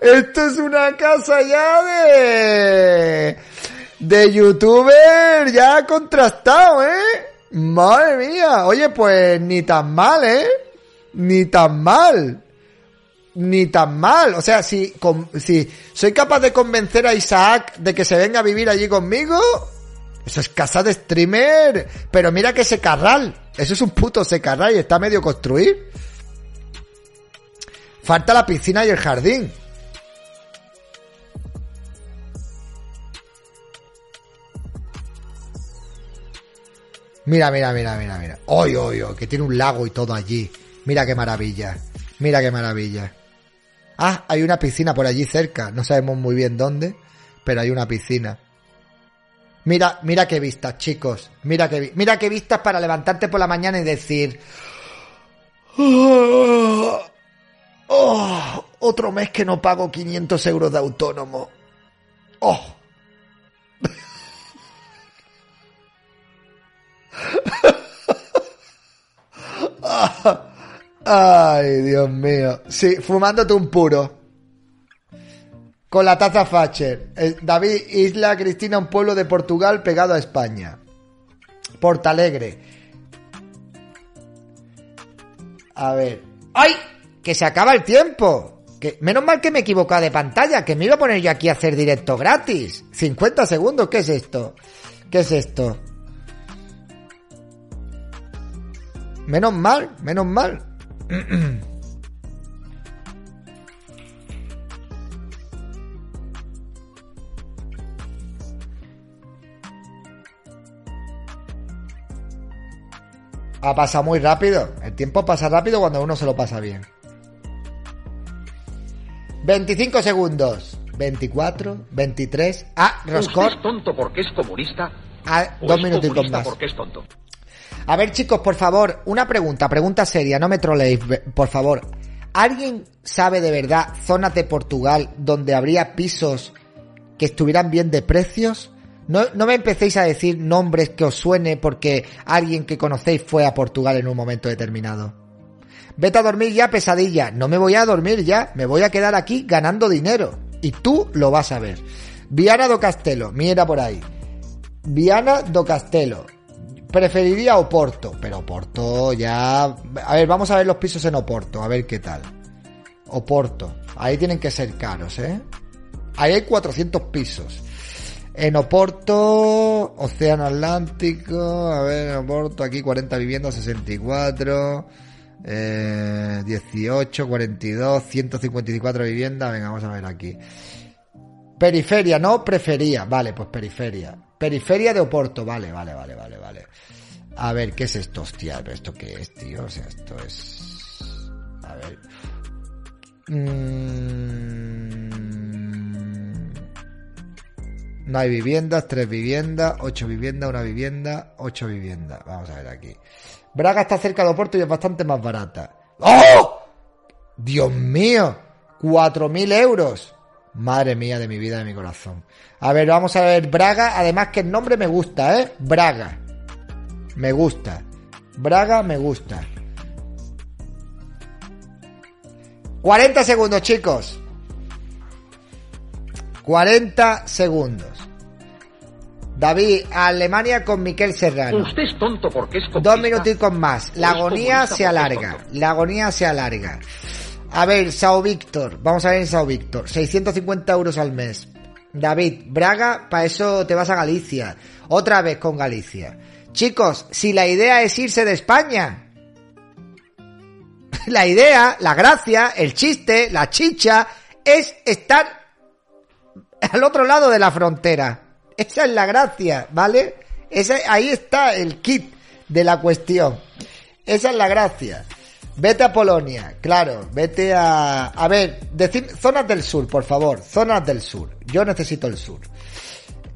Esto es una casa ya de... De youtuber ya contrastado, ¿eh? Madre mía, oye, pues ni tan mal, ¿eh? Ni tan mal. Ni tan mal. O sea, si, si soy capaz de convencer a Isaac de que se venga a vivir allí conmigo, eso es casa de streamer. Pero mira que ese carral, eso es un puto secarral y está medio construir. Falta la piscina y el jardín. Mira, mira, mira, mira, mira. ¡Oy, oy, oy! Que tiene un lago y todo allí. Mira qué maravilla. Mira qué maravilla. Ah, hay una piscina por allí cerca. No sabemos muy bien dónde, pero hay una piscina. Mira, mira qué vistas, chicos. Mira qué, mira qué vistas para levantarte por la mañana y decir... Oh, oh, otro mes que no pago 500 euros de autónomo. ¡Oh! Ay, Dios mío. Sí, fumándote un puro. Con la taza Facher. Eh, David, Isla Cristina, un pueblo de Portugal pegado a España. Portalegre. A ver. ¡Ay! Que se acaba el tiempo. Que, menos mal que me he equivocado de pantalla, que me iba a poner yo aquí a hacer directo gratis. 50 segundos, ¿qué es esto? ¿Qué es esto? Menos mal, menos mal. Ha pasado muy rápido. El tiempo pasa rápido cuando uno se lo pasa bien. 25 segundos. 24, 23. Ah, Roscor. ¿Usted es tonto porque es comunista? Ah, ¿O dos minutitos más. porque es tonto? A ver, chicos, por favor, una pregunta, pregunta seria, no me troleéis, por favor. ¿Alguien sabe de verdad zonas de Portugal donde habría pisos que estuvieran bien de precios? No, no me empecéis a decir nombres que os suene porque alguien que conocéis fue a Portugal en un momento determinado. Vete a dormir ya, pesadilla. No me voy a dormir ya, me voy a quedar aquí ganando dinero. Y tú lo vas a ver. Viana do Castelo, mira por ahí. Viana do Castelo. Preferiría Oporto, pero Oporto ya... A ver, vamos a ver los pisos en Oporto, a ver qué tal. Oporto. Ahí tienen que ser caros, ¿eh? Ahí hay 400 pisos. En Oporto, Océano Atlántico, a ver, Oporto, aquí 40 viviendas, 64, eh, 18, 42, 154 viviendas, venga, vamos a ver aquí. Periferia, no prefería. Vale, pues periferia. Periferia de Oporto, vale, vale, vale, vale, vale. A ver, ¿qué es esto? Hostia, ¿pero esto qué es, tío? O sea, esto es... A ver. Mm. No hay viviendas, tres viviendas, ocho viviendas, una vivienda, ocho viviendas. Vamos a ver aquí. Braga está cerca de Oporto y es bastante más barata. ¡Oh! Dios mío, cuatro mil euros. Madre mía de mi vida, de mi corazón. A ver, vamos a ver Braga. Además que el nombre me gusta, ¿eh? Braga. Me gusta. Braga me gusta. 40 segundos, chicos. 40 segundos. David, Alemania con Miquel Serrano. Usted es tonto porque es. Dos minuticos más. La ¿O es agonía se alarga. La agonía se alarga. A ver, Sao Víctor. Vamos a ver en Sao Víctor. 650 euros al mes. David, Braga, para eso te vas a Galicia. Otra vez con Galicia. Chicos, si la idea es irse de España. La idea, la gracia, el chiste, la chicha, es estar al otro lado de la frontera. Esa es la gracia, ¿vale? Esa, ahí está el kit de la cuestión. Esa es la gracia. Vete a Polonia, claro, vete a... A ver, decir zonas del sur, por favor, zonas del sur. Yo necesito el sur.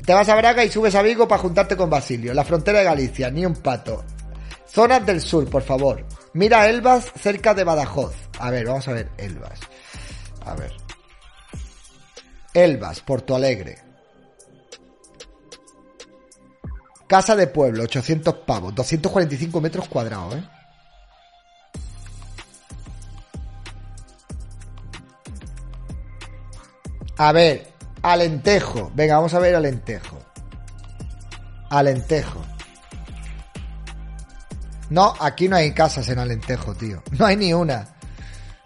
Te vas a Braga y subes a Vigo para juntarte con Basilio. La frontera de Galicia, ni un pato. Zonas del sur, por favor. Mira Elvas cerca de Badajoz. A ver, vamos a ver Elvas. A ver. Elvas, Porto Alegre. Casa de pueblo, 800 pavos, 245 metros cuadrados, ¿eh? A ver, Alentejo. Venga, vamos a ver Alentejo. Alentejo. No, aquí no hay casas en Alentejo, tío. No hay ni una.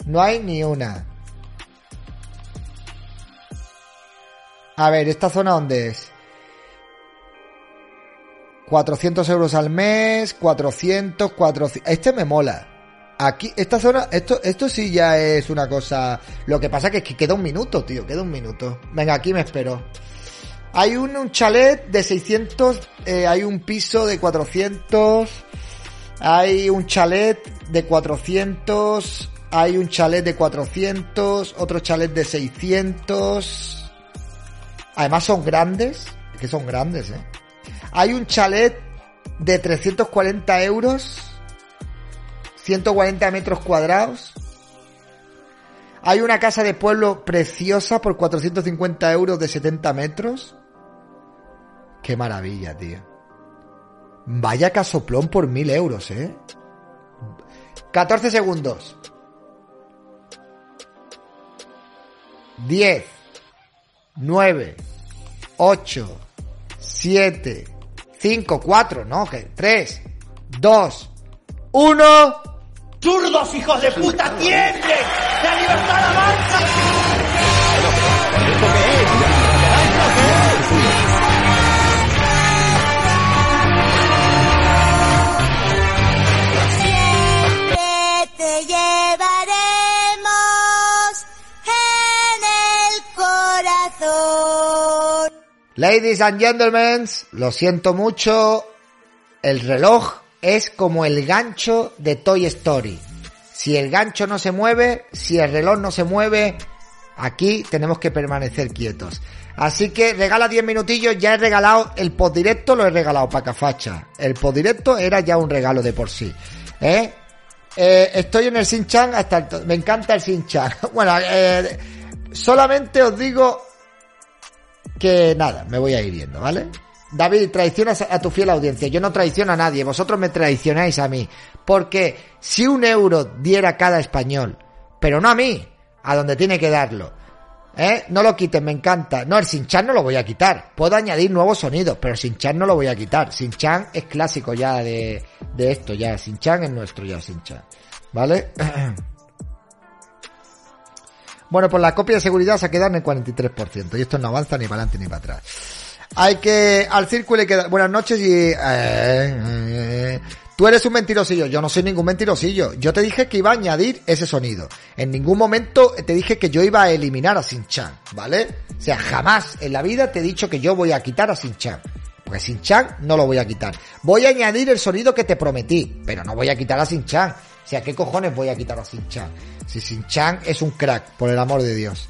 No hay ni una. A ver, ¿esta zona dónde es? 400 euros al mes, 400, 400... Este me mola. Aquí, esta zona, esto, esto sí ya es una cosa... Lo que pasa que es que queda un minuto, tío, queda un minuto. Venga, aquí me espero. Hay un, chalet de 600, eh, hay un piso de 400, hay un chalet de 400, hay un chalet de 400, otro chalet de 600. Además son grandes, que son grandes, eh. Hay un chalet de 340 euros, 140 metros cuadrados. Hay una casa de pueblo preciosa por 450 euros de 70 metros. Qué maravilla, tío. Vaya casoplón por 1000 euros, eh. 14 segundos. 10, 9, 8, 7, 5, 4, no, que 3, 2, 1. ¡Zurdos, hijos de puta, tiemblen! ¡La libertad avanza! Siempre te llevaremos en el corazón. Ladies and gentlemen, lo siento mucho. El reloj es como el gancho de Toy Story. Si el gancho no se mueve, si el reloj no se mueve, aquí tenemos que permanecer quietos. Así que regala 10 minutillos, ya he regalado el post directo, lo he regalado para Cafacha. El post directo era ya un regalo de por sí. ¿eh? Eh, estoy en el Sin-Chan hasta el me encanta el Sin-Chan. Bueno, eh, solamente os digo que nada, me voy a ir yendo, ¿vale? David, traicionas a tu fiel audiencia. Yo no traiciono a nadie, vosotros me traicionáis a mí. Porque si un euro diera cada español, pero no a mí, a donde tiene que darlo, ¿eh? No lo quiten, me encanta. No, el Sinchan no lo voy a quitar. Puedo añadir nuevos sonidos, pero Sinchan no lo voy a quitar. Sinchan es clásico ya de, de esto, ya. Sinchan es nuestro ya, Sinchan. ¿Vale? Bueno, pues la copia de seguridad se ha quedado en el 43%. Y esto no avanza ni para adelante ni para atrás. Hay que... Al círculo hay que... dar- Buenas noches y... eh, eh, tú eres un mentirosillo. Yo no soy ningún mentirosillo. Yo te dije que iba a añadir ese sonido. En ningún momento te dije que yo iba a eliminar a Sinchan, ¿vale? O sea, jamás en la vida te he dicho que yo voy a quitar a Sinchan. Porque Sinchan no lo voy a quitar. Voy a añadir el sonido que te prometí, pero no voy a quitar a Sinchan. O sea, ¿qué cojones voy a quitar a Sinchan? Si Sinchan es un crack, por el amor de Dios.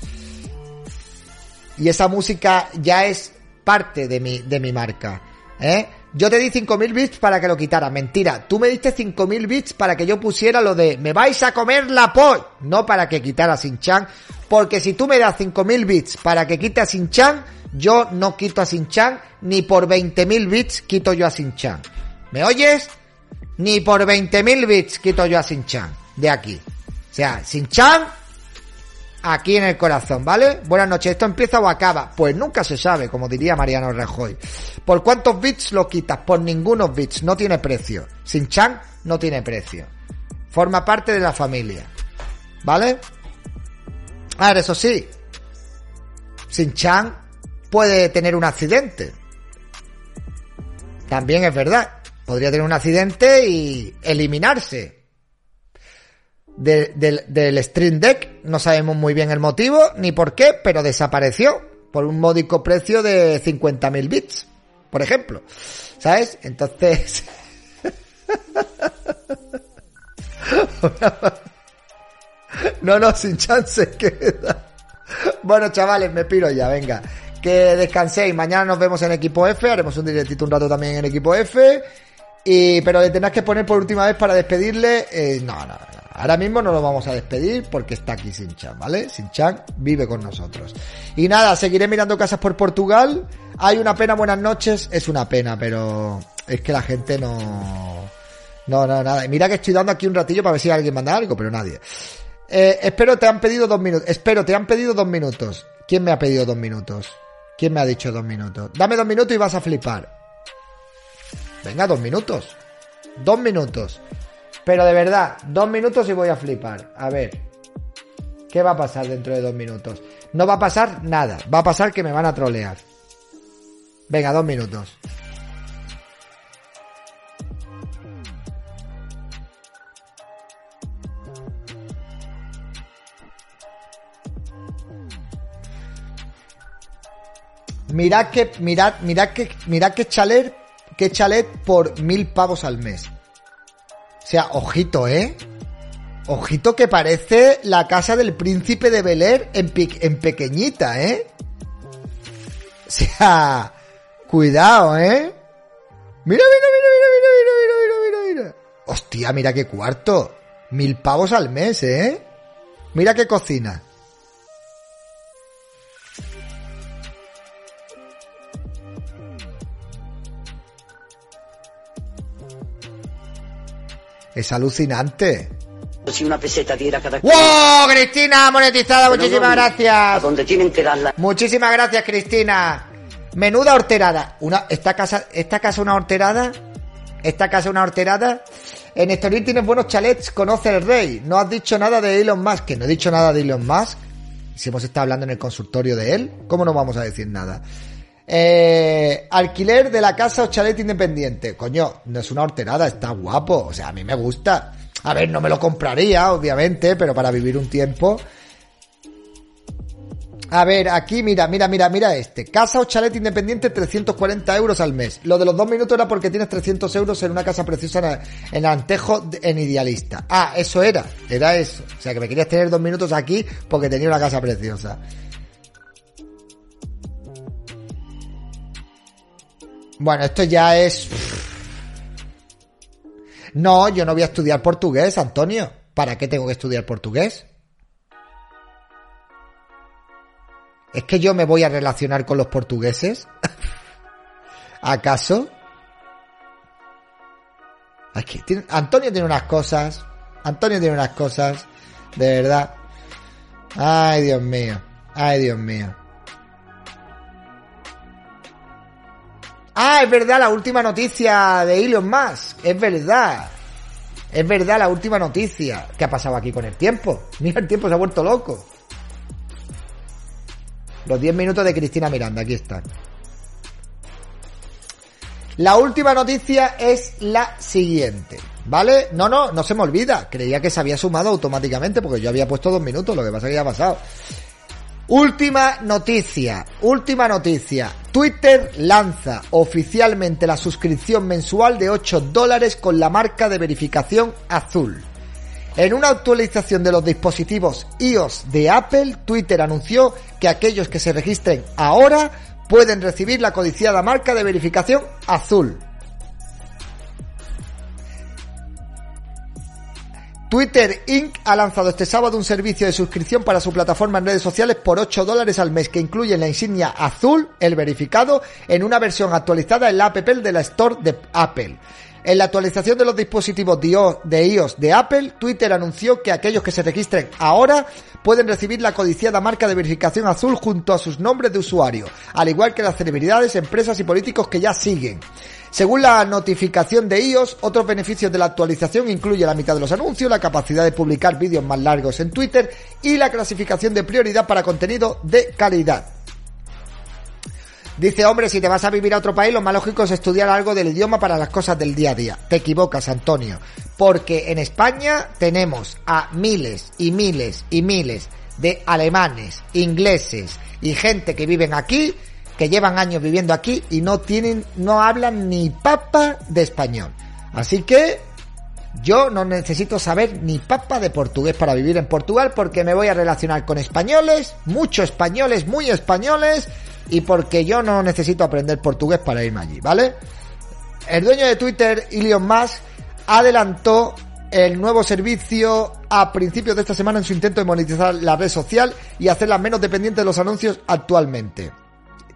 Y esa música ya es parte de mi, de mi marca. ¿eh? Yo te di 5.000 bits para que lo quitara. Mentira, tú me diste 5.000 bits para que yo pusiera lo de me vais a comer la polla. No para que quitara Sinchan. Porque si tú me das 5.000 bits para que quite a Sinchan, yo no quito a Sinchan. Ni por 20.000 bits quito yo a Sinchan. ¿Me oyes? Ni por 20.000 bits quito yo a Sinchan. De aquí. O sea, Sinchan aquí en el corazón, ¿vale? Buenas noches, ¿esto empieza o acaba? Pues nunca se sabe, como diría Mariano Rajoy. ¿Por cuántos bits lo quitas? Por ningunos bits, no tiene precio. Sin Chan no tiene precio. Forma parte de la familia. ¿Vale? A ver, eso sí. Sin Chan puede tener un accidente. También es verdad. Podría tener un accidente y eliminarse de- del, del Stream Deck. No sabemos muy bien el motivo ni por qué, pero desapareció por un módico precio de 50.000 bits, por ejemplo. ¿Sabes? Entonces... no, no, sin chance. Bueno, chavales, me piro ya, venga. Que descanséis. Mañana nos vemos en Equipo F. Haremos un directito un rato también en Equipo F. Y, pero le tendrás que poner por última vez para despedirle. eh, no, no, no. Ahora mismo no lo vamos a despedir porque está aquí Sinchan, ¿vale? Sinchan vive con nosotros. Y nada, seguiré mirando casas por Portugal. Hay una pena, buenas noches. Es una pena, pero es que la gente no... No, no, nada. Mira que estoy dando aquí un ratillo para ver si alguien manda algo, pero nadie. Eh, espero te han pedido dos minutos. Espero te han pedido dos minutos. ¿Quién me ha pedido dos minutos? ¿Quién me ha dicho dos minutos? Dame dos minutos y vas a flipar. Venga, dos minutos. Dos minutos. Pero de verdad, dos minutos y voy a flipar. A ver. ¿Qué va a pasar dentro de dos minutos? No va a pasar nada. Va a pasar que me van a trolear. Venga, dos minutos. Mirad que, mirad, mirad que, mirad que chalet, que chalet por mil pavos al mes. Sea, ojito, ¿eh? Ojito que parece la casa del príncipe de Bel Air en, pe- en pequeñita, ¿eh? O sea, cuidado, ¿eh? Mira, mira, mira, mira, mira, mira, mira, mira, mira. Hostia, mira qué cuarto. Mil pavos al mes, ¿eh? Mira qué cocina. Es alucinante. si una peseta diera cada ¡Wow! Cristina, monetizada, Pero muchísimas no, A gracias. donde tienen que darla. Muchísimas gracias, Cristina. Menuda horterada. Una, esta casa, esta casa una horterada. Esta casa una horterada. En Estoril tienes buenos chalets, conoce el rey. No has dicho nada de Elon Musk. Que no he dicho nada de Elon Musk. Si hemos estado hablando en el consultorio de él, ¿cómo no vamos a decir nada? Eh, alquiler de la casa o chalet independiente. Coño, no es una horterada, está guapo. O sea, a mí me gusta. A ver, no me lo compraría, obviamente, pero para vivir un tiempo. A ver, aquí mira, mira, mira, mira este. Casa o chalet independiente, 340 euros al mes. Lo de los dos minutos era porque tienes 300 euros en una casa preciosa en, en Antejo, en Idealista. Ah, eso era, era eso. O sea, que me querías tener dos minutos aquí porque tenía una casa preciosa. Bueno, esto ya es... No, yo no voy a estudiar portugués, Antonio. ¿Para qué tengo que estudiar portugués? ¿Es que yo me voy a relacionar con los portugueses? ¿Acaso? Es que Antonio tiene unas cosas. Antonio tiene unas cosas. De verdad. Ay, Dios mío. Ay, Dios mío. Ah, es verdad, la última noticia de Elon Musk. Es verdad. Es verdad, la última noticia. ¿Qué ha pasado aquí con el tiempo? Mira, el tiempo se ha vuelto loco. Los 10 minutos de Cristina Miranda, aquí están. La última noticia es la siguiente, ¿vale? No, no, no se me olvida. Creía que se había sumado automáticamente porque yo había puesto dos minutos, lo que pasa es que ya ha pasado. Última noticia, última noticia. Twitter lanza oficialmente la suscripción mensual de 8 dólares con la marca de verificación azul. En una actualización de los dispositivos iOS de Apple, Twitter anunció que aquellos que se registren ahora pueden recibir la codiciada marca de verificación azul. Twitter Inc. ha lanzado este sábado un servicio de suscripción para su plataforma en redes sociales por 8 dólares al mes que incluye la insignia azul, el verificado, en una versión actualizada en la app de la Store de Apple. En la actualización de los dispositivos de iOS- de Apple, Twitter anunció que aquellos que se registren ahora pueden recibir la codiciada marca de verificación azul junto a sus nombres de usuario, al igual que las celebridades, empresas y políticos que ya siguen. Según la notificación de iOS, otros beneficios de la actualización incluye la mitad de los anuncios, la capacidad de publicar vídeos más largos en Twitter y la clasificación de prioridad para contenido de calidad. Dice, hombre, si te vas a vivir a otro país, lo más lógico es estudiar algo del idioma para las cosas del día a día. Te equivocas, Antonio. Porque en España tenemos a miles y miles y miles de alemanes, ingleses y gente que viven aquí, que llevan años viviendo aquí y no tienen, no hablan ni papa de español. Así que yo no necesito saber ni papa de portugués para vivir en Portugal porque me voy a relacionar con españoles, muchos españoles, muy españoles, y porque yo no necesito aprender portugués para irme allí, ¿vale? El dueño de Twitter, Elon Musk, adelantó el nuevo servicio a principios de esta semana en su intento de monetizar la red social y hacerla menos dependiente de los anuncios actualmente.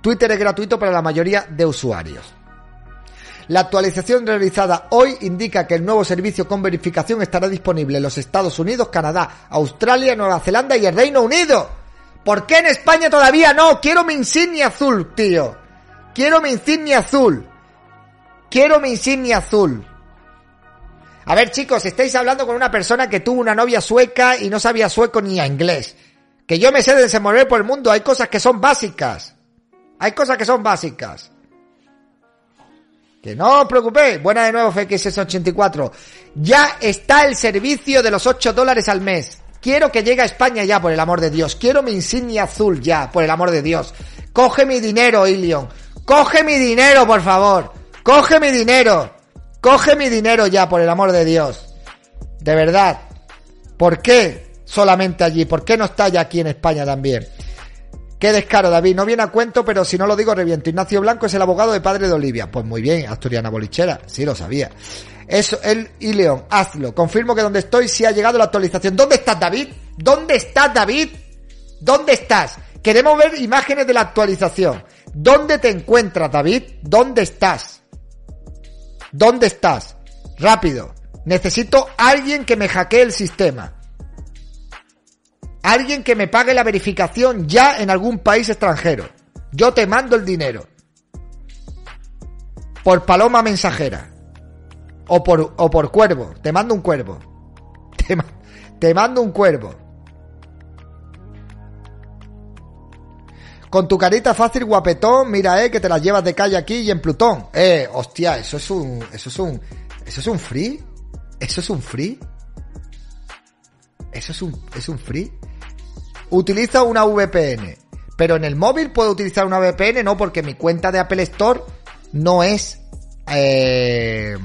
Twitter es gratuito para la mayoría de usuarios. La actualización realizada hoy indica que el nuevo servicio con verificación estará disponible en los Estados Unidos, Canadá, Australia, Nueva Zelanda y el Reino Unido. ¿Por qué en España todavía no? Quiero mi insignia azul, tío. Quiero mi insignia azul. Quiero mi insignia azul. A ver, chicos, estáis hablando con una persona que tuvo una novia sueca y no sabía sueco ni inglés. Que yo me sé desenvolver por el mundo. Hay cosas que son básicas. Hay cosas que son básicas. Que no os preocupéis. Buena de nuevo, FX84. Ya está el servicio de los 8 dólares al mes. Quiero que llegue a España ya, por el amor de Dios. Quiero mi insignia azul ya, por el amor de Dios. Coge mi dinero, Ilion. Coge mi dinero, por favor. Coge mi dinero. Coge mi dinero ya, por el amor de Dios. De verdad. ¿Por qué solamente allí? ¿Por qué no está ya aquí en España también? Qué descaro, David. No viene a cuento, pero si no lo digo, reviento. Ignacio Blanco es el abogado de padre de Olivia. Pues muy bien, Asturiana Bolichera. Sí, lo sabía. Eso, él y León, hazlo. Confirmo que donde estoy sí ha llegado la actualización. ¿Dónde estás, David? ¿Dónde estás, David? ¿Dónde estás? Queremos ver imágenes de la actualización. ¿Dónde te encuentras, David? ¿Dónde estás? ¿Dónde estás? Rápido. Necesito alguien que me hackee el sistema. Alguien que me pague la verificación ya en algún país extranjero. Yo te mando el dinero. Por paloma mensajera. O por, o por cuervo. Te mando un cuervo. Te, te mando un cuervo. Con tu carita fácil, guapetón, mira, eh, que te la llevas de calle aquí y en Plutón. Eh, hostia, eso es un. Eso es un. Eso es un free. Eso es un free. Eso es un. Es un free. Utiliza una VPN. Pero en el móvil puedo utilizar una VPN, no, porque mi cuenta de Apple Store no es eh,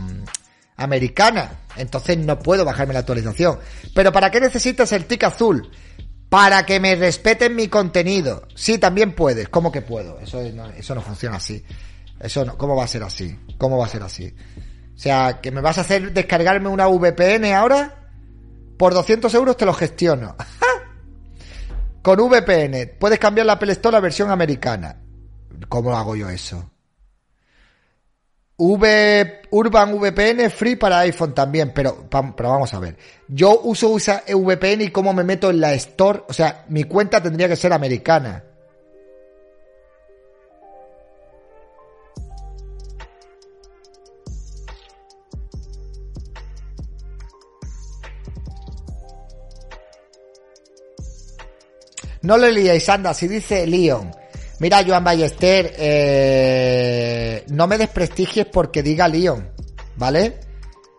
americana. Entonces no puedo bajarme la actualización. Pero ¿para qué necesitas el tic azul? Para que me respeten mi contenido. Sí, también puedes. ¿Cómo que puedo? Eso no, eso no funciona así. Eso no. ¿Cómo va a ser así? ¿Cómo va a ser así? O sea, que me vas a hacer descargarme una VPN ahora. Por 200 euros te lo gestiono. Con VPN. Puedes cambiar la Apple Store a versión americana. ¿Cómo hago yo eso? V, Urban VPN free para iPhone también, pero, pero vamos a ver. Yo uso esa VPN y cómo me meto en la Store, o sea, mi cuenta tendría que ser americana. No le liéis, anda, si dice Leon. Mira, Joan Ballester, eh, no me desprestigies porque diga Leon, ¿vale?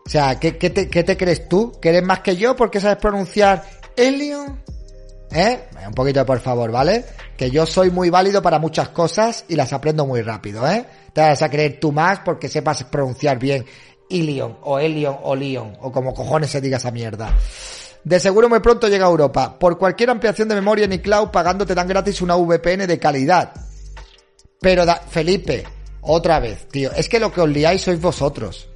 O sea, ¿qué, te, crees tú? ¿Que eres más que yo porque sabes pronunciar Elion? ¿Eh? Un poquito, por favor, ¿vale? Que yo soy muy válido para muchas cosas y las aprendo muy rápido, ¿eh? Te vas a creer tú más porque sepas pronunciar bien Ilion, o Elion, o Leon, o como cojones se diga esa mierda. De seguro muy pronto llega a Europa. Por cualquier ampliación de memoria en iCloud pagando te dan gratis una VPN de calidad. Pero da- Felipe, otra vez, tío, es que lo que os liáis sois vosotros.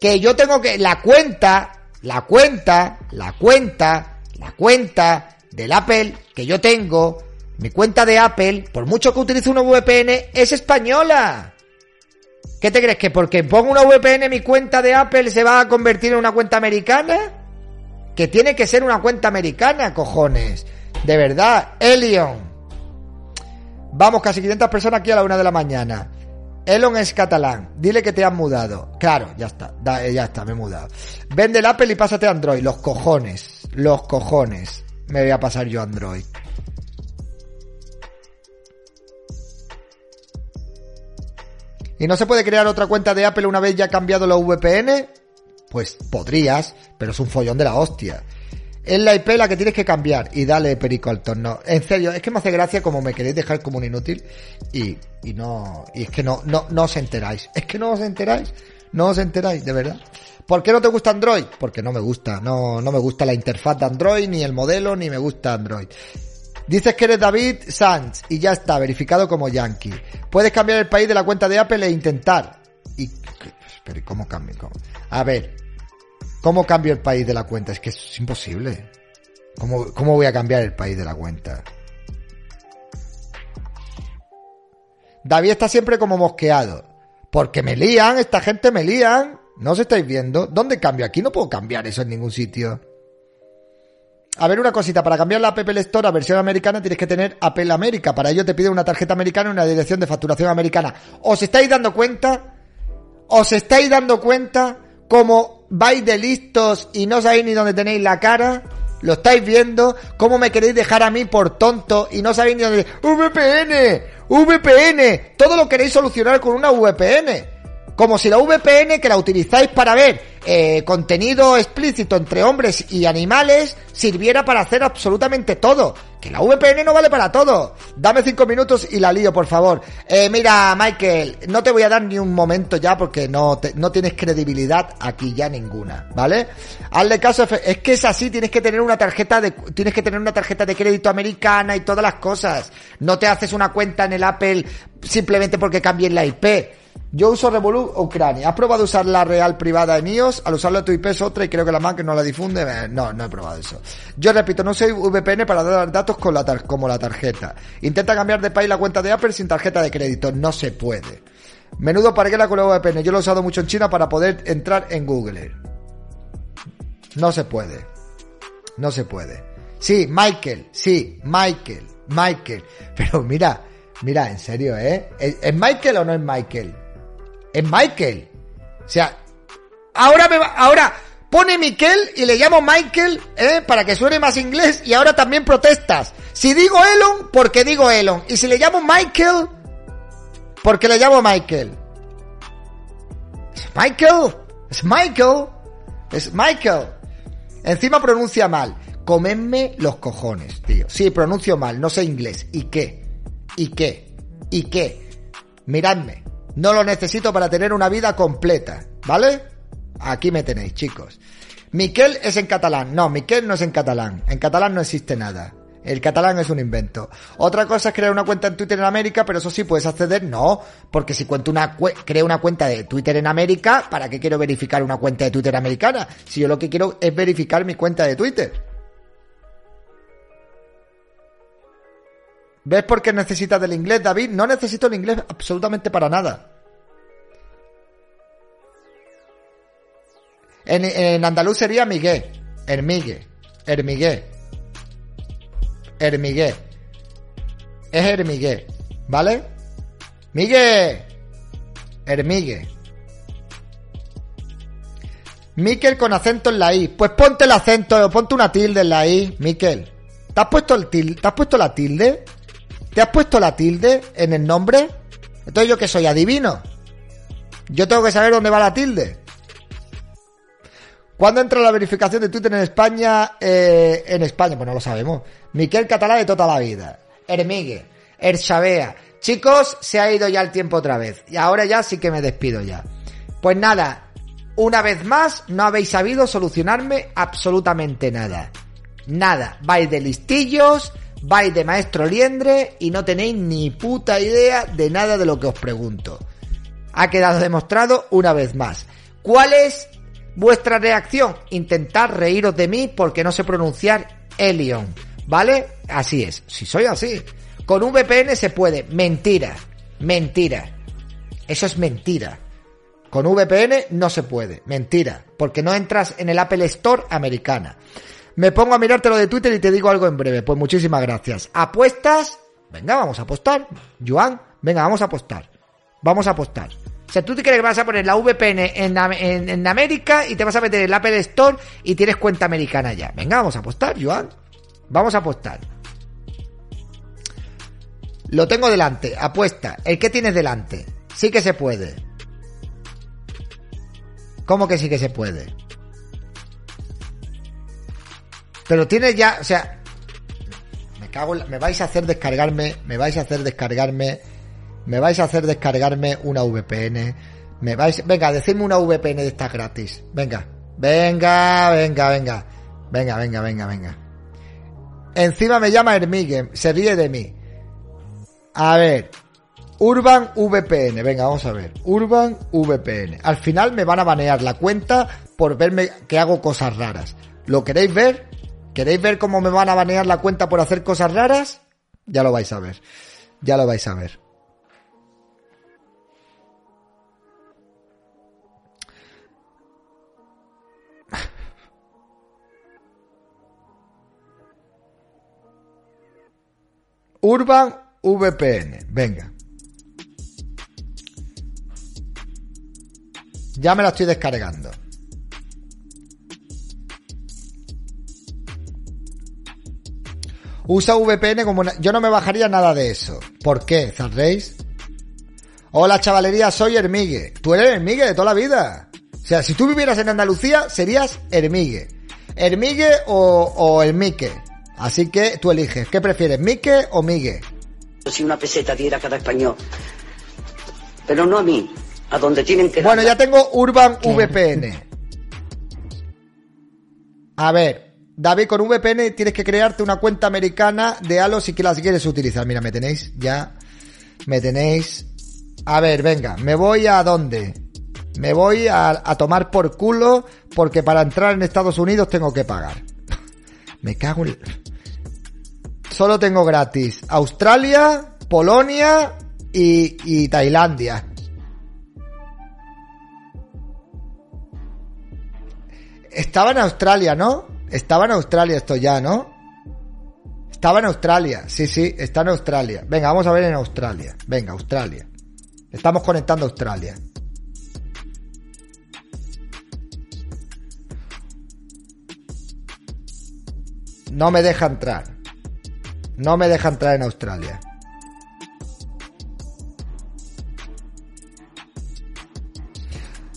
Que yo tengo que la cuenta, la cuenta, la cuenta, la cuenta del Apple que yo tengo, mi cuenta de Apple, por mucho que utilice una VPN, es española. ¿Qué te crees? ¿Que porque pongo una VPN mi cuenta de Apple se va a convertir en una cuenta americana? Que tiene que ser una cuenta americana, cojones. De verdad, Elion. Vamos, casi 500 personas aquí a la una de la mañana. Elon es catalán. Dile que te has mudado. Claro, ya está. eh, ya está, me he mudado. Vende el Apple y pásate Android. Los cojones. Los cojones. Me voy a pasar yo Android. ¿Y no se puede crear otra cuenta de Apple una vez ya cambiado la VPN? Pues podrías, pero es un follón de la hostia. Es la IP la que tienes que cambiar y dale perico al torno. En serio, es que me hace gracia como me queréis dejar como un inútil y, y no, y es que no, no, no os enteráis. Es que no os enteráis. No os enteráis, de verdad. ¿Por qué no te gusta Android? Porque no me gusta. No, no me gusta la interfaz de Android, ni el modelo, ni me gusta Android. Dices que eres David Sanz y ya está, verificado como Yankee. Puedes cambiar el país de la cuenta de Apple e intentar. Y, pero ¿y ¿cómo cambio? A ver, ¿cómo cambio el país de la cuenta? Es que es imposible. ¿Cómo, cómo voy a cambiar el país de la cuenta? David está siempre como mosqueado. Porque me lían, esta gente me lían. ¿No os estáis viendo? ¿Dónde cambio? Aquí no puedo cambiar eso en ningún sitio. A ver, una cosita, para cambiar la Apple Store a versión americana tienes que tener Apple América. Para ello te pide una tarjeta americana y una dirección de facturación americana. ¿Os estáis dando cuenta? ¿Os estáis dando cuenta cómo vais de listos y no sabéis ni dónde tenéis la cara? ¿Lo estáis viendo? ¿Cómo me queréis dejar a mí por tonto y no sabéis ni dónde... VPN, VPN, todo lo queréis solucionar con una VPN. Como si la VPN que la utilizáis para ver eh, contenido explícito entre hombres y animales sirviera para hacer absolutamente todo. Que la VPN no vale para todo. Dame cinco minutos y la lío, por favor. Eh, mira, Michael, no te voy a dar ni un momento ya porque no, te- no tienes credibilidad aquí ya ninguna, ¿vale? Hazle caso, es que es así, tienes que tener una tarjeta de, tienes que tener una tarjeta de crédito americana y todas las cosas. No te haces una cuenta en el Apple simplemente porque cambien la IP. Yo uso Revolut Ucrania. ¿Has probado usar la real privada en iOS? Al usarlo tu IP es otra y creo que la Mac no la difunde. Eh, No, no he probado eso. Yo repito, no soy VPN para dar datos con la como la tarjeta. Intenta cambiar de país la cuenta de Apple sin tarjeta de crédito. No se puede. Menudo para que la con la VPN. Yo lo he usado mucho en China para poder entrar en Google. No se puede. No se puede. Sí, Michael. Sí, Michael. Michael. Pero mira, mira, en serio, ¿eh? ¿Es, es Michael o no es Michael? Es Michael. O sea, ahora me va, ahora pone Miquel y le llamo Michael, ¿eh? Para que suene más inglés y ahora también protestas. Si digo Elon, porque digo Elon. Y si le llamo Michael, porque le llamo Michael. Es Michael. Es Michael. Es Michael. Encima pronuncia mal. Comenme los cojones, tío. Sí, pronuncio mal, no sé inglés. ¿Y qué? ¿Y qué? ¿Y qué? Miradme. No lo necesito para tener una vida completa, ¿vale? Aquí me tenéis, chicos. Miquel es en catalán. No, Miquel no es en catalán. En catalán no existe nada. El catalán es un invento. Otra cosa es crear una cuenta en Twitter en América, pero eso sí puedes acceder. No, porque si cuento una creo una cuenta de Twitter en América, ¿para qué quiero verificar una cuenta de Twitter americana? Si yo lo que quiero es verificar mi cuenta de Twitter. ¿Ves por qué necesitas del inglés, David? No necesito el inglés absolutamente para nada. En, en andaluz sería Miguel. Hermigue. Hermigué. Hermigué. Es Hermigué. ¿Vale? Miguel. Hermigue. Miquel con acento en la I. Pues ponte el acento, ponte una tilde en la I, Miquel. ¿Te has puesto el tilde? ¿Te has puesto la tilde? ¿Te has puesto la tilde en el nombre? Entonces yo que soy adivino. Yo tengo que saber dónde va la tilde. ¿Cuándo entra la verificación de Twitter en España? Eh, en España, pues no lo sabemos. Miquel Catalá de toda la vida. Hermigue. Ersabea. Chicos, se ha ido ya el tiempo otra vez. Y ahora ya sí que me despido ya. Pues nada, una vez más, no habéis sabido solucionarme absolutamente nada. Nada. Vais de listillos, vais de maestro liendre y no tenéis ni puta idea de nada de lo que os pregunto. Ha quedado demostrado una vez más. ¿Cuál es vuestra reacción? Intentar reíros de mí porque no sé pronunciar Elion. ¿Vale? Así es. Si soy así. Con VPN se puede. Mentira. Mentira. Eso es mentira. Con VPN no se puede. Mentira. Porque no entras en el Apple Store americana. Me pongo a mirarte lo de Twitter y te digo algo en breve. Pues muchísimas gracias. ¿Apuestas? Venga, vamos a apostar. Joan, venga, vamos a apostar. Vamos a apostar. O sea, tú te crees que vas a poner la VPN en, en, en América y te vas a meter en el Apple Store y tienes cuenta americana ya. Venga, vamos a apostar, Joan. Vamos a apostar. Lo tengo delante. Apuesta. ¿El que tienes delante? Sí que se puede. ¿Cómo que sí que se puede? Pero tienes ya, o sea, me cago en la- me vais a hacer descargarme, me vais a hacer descargarme, me vais a hacer descargarme una VPN, me vais, venga, decidme una VPN de estas gratis, venga, venga, venga, venga, venga, venga, venga, venga. Encima me llama Hermigue, se ríe de mí. A ver, Urban VPN, venga, vamos a ver. Urban VPN. Al final me van a banear la cuenta por verme que hago cosas raras. ¿Lo queréis ver? ¿Queréis ver cómo me van a banear la cuenta por hacer cosas raras? Ya lo vais a ver. Ya lo vais a ver. Urban VPN. Venga. Ya me la estoy descargando. Usa VPN como una... Yo no me bajaría nada de eso. ¿Por qué, Zarreis? Hola, chavalería, soy Hermigue. Tú eres Hermigue de toda la vida. O sea, si tú vivieras en Andalucía, serías Hermigue. Hermigue o, o Hermique. Así que tú eliges. ¿Qué prefieres, Mique o Migue? Si una peseta diera cada español. Pero no a mí, a donde tienen que Bueno, ya tengo Urban VPN. A ver, David, con VPN tienes que crearte una cuenta americana de Halo si que las quieres utilizar. Mira, me tenéis ya. Me tenéis. A ver, venga, ¿me voy a dónde? Me voy a, tomar por culo porque para entrar en Estados Unidos tengo que pagar. me cago en... Solo tengo gratis Australia, Polonia y, y Tailandia. Estaba en Australia, ¿no? Estaba en Australia esto ya, ¿no? Estaba en Australia. Sí, sí, está en Australia. Venga, vamos a ver en Australia. Venga, Australia. Estamos conectando a Australia. No me deja entrar. No me deja entrar en Australia.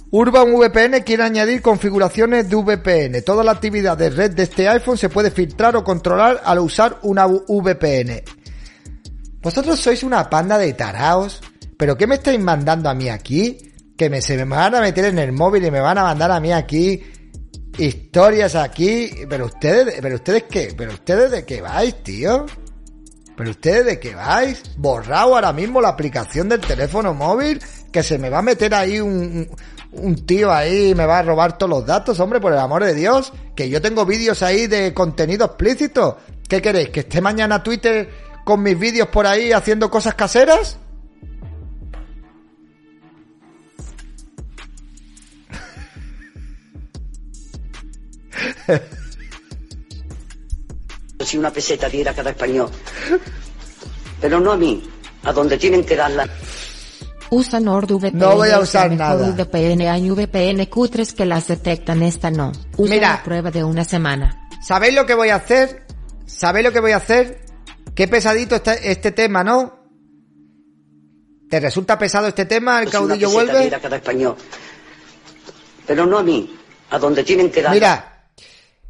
Urban VPN quiere añadir configuraciones de VPN. Toda la actividad de red de este iPhone se puede filtrar o controlar al usar una VPN. Vosotros sois una panda de taraos. ¿Pero qué me estáis mandando a mí aquí? Que me, se me van a meter en el móvil y me van a mandar a mí aquí historias aquí. Pero ustedes, pero ustedes qué, pero ustedes de qué vais, tío. Pero ustedes de qué vais. Borrado ahora mismo la aplicación del teléfono móvil. Que se me va a meter ahí un, un tío ahí me va a robar todos los datos, hombre, por el amor de Dios. Que yo tengo vídeos ahí de contenido explícito. ¿Qué queréis? ¿Que esté mañana Twitter con mis vídeos por ahí haciendo cosas caseras? Si una peseta diera cada español. Pero no a mí, a donde tienen que darla. Usa NordVPN. No voy a usar nada. VPN. Hay VPN cutres que las detectan, esta no. Usa Mira. la prueba de una semana. ¿Sabéis lo que voy a hacer? ¿Sabéis lo que voy a hacer? Qué pesadito está este tema, ¿no? ¿Te resulta pesado este tema? ¿El una caudillo vuelve? a cada español. Pero no a mí, a donde tienen que darla. Mira,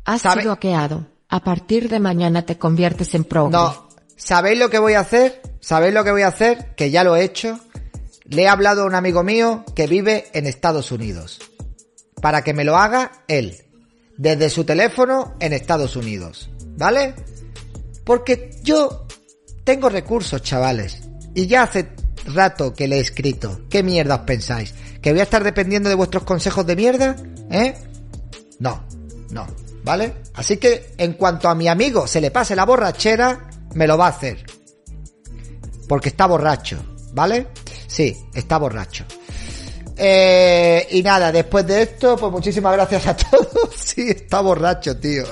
Has ¿Sabe? sido hackeado. A partir de mañana te conviertes en progre. no. ¿Sabéis lo que voy a hacer? ¿Sabéis lo que voy a hacer? Que ya lo he hecho. Le he hablado a un amigo mío que vive en Estados Unidos. Para que me lo haga él. Desde su teléfono en Estados Unidos. ¿Vale? Porque yo tengo recursos, chavales. Y ya hace rato que le he escrito. ¿Qué mierda os pensáis? ¿Que voy a estar dependiendo de vuestros consejos de mierda? ¿Eh? No, no, ¿vale? Así que en cuanto a mi amigo se le pase la borrachera, me lo va a hacer. Porque está borracho, ¿vale? Sí, está borracho. Eh, y nada, después de esto, pues muchísimas gracias a todos. Sí, está borracho, tío.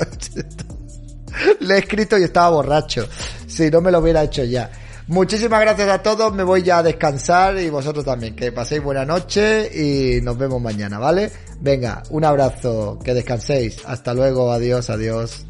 Le he escrito y estaba borracho. Si no me lo hubiera hecho ya. Muchísimas gracias a todos. Me voy ya a descansar y vosotros también. Que paséis buena noche y nos vemos mañana, ¿vale? Venga, un abrazo. Que descanséis. Hasta luego. Adiós, adiós.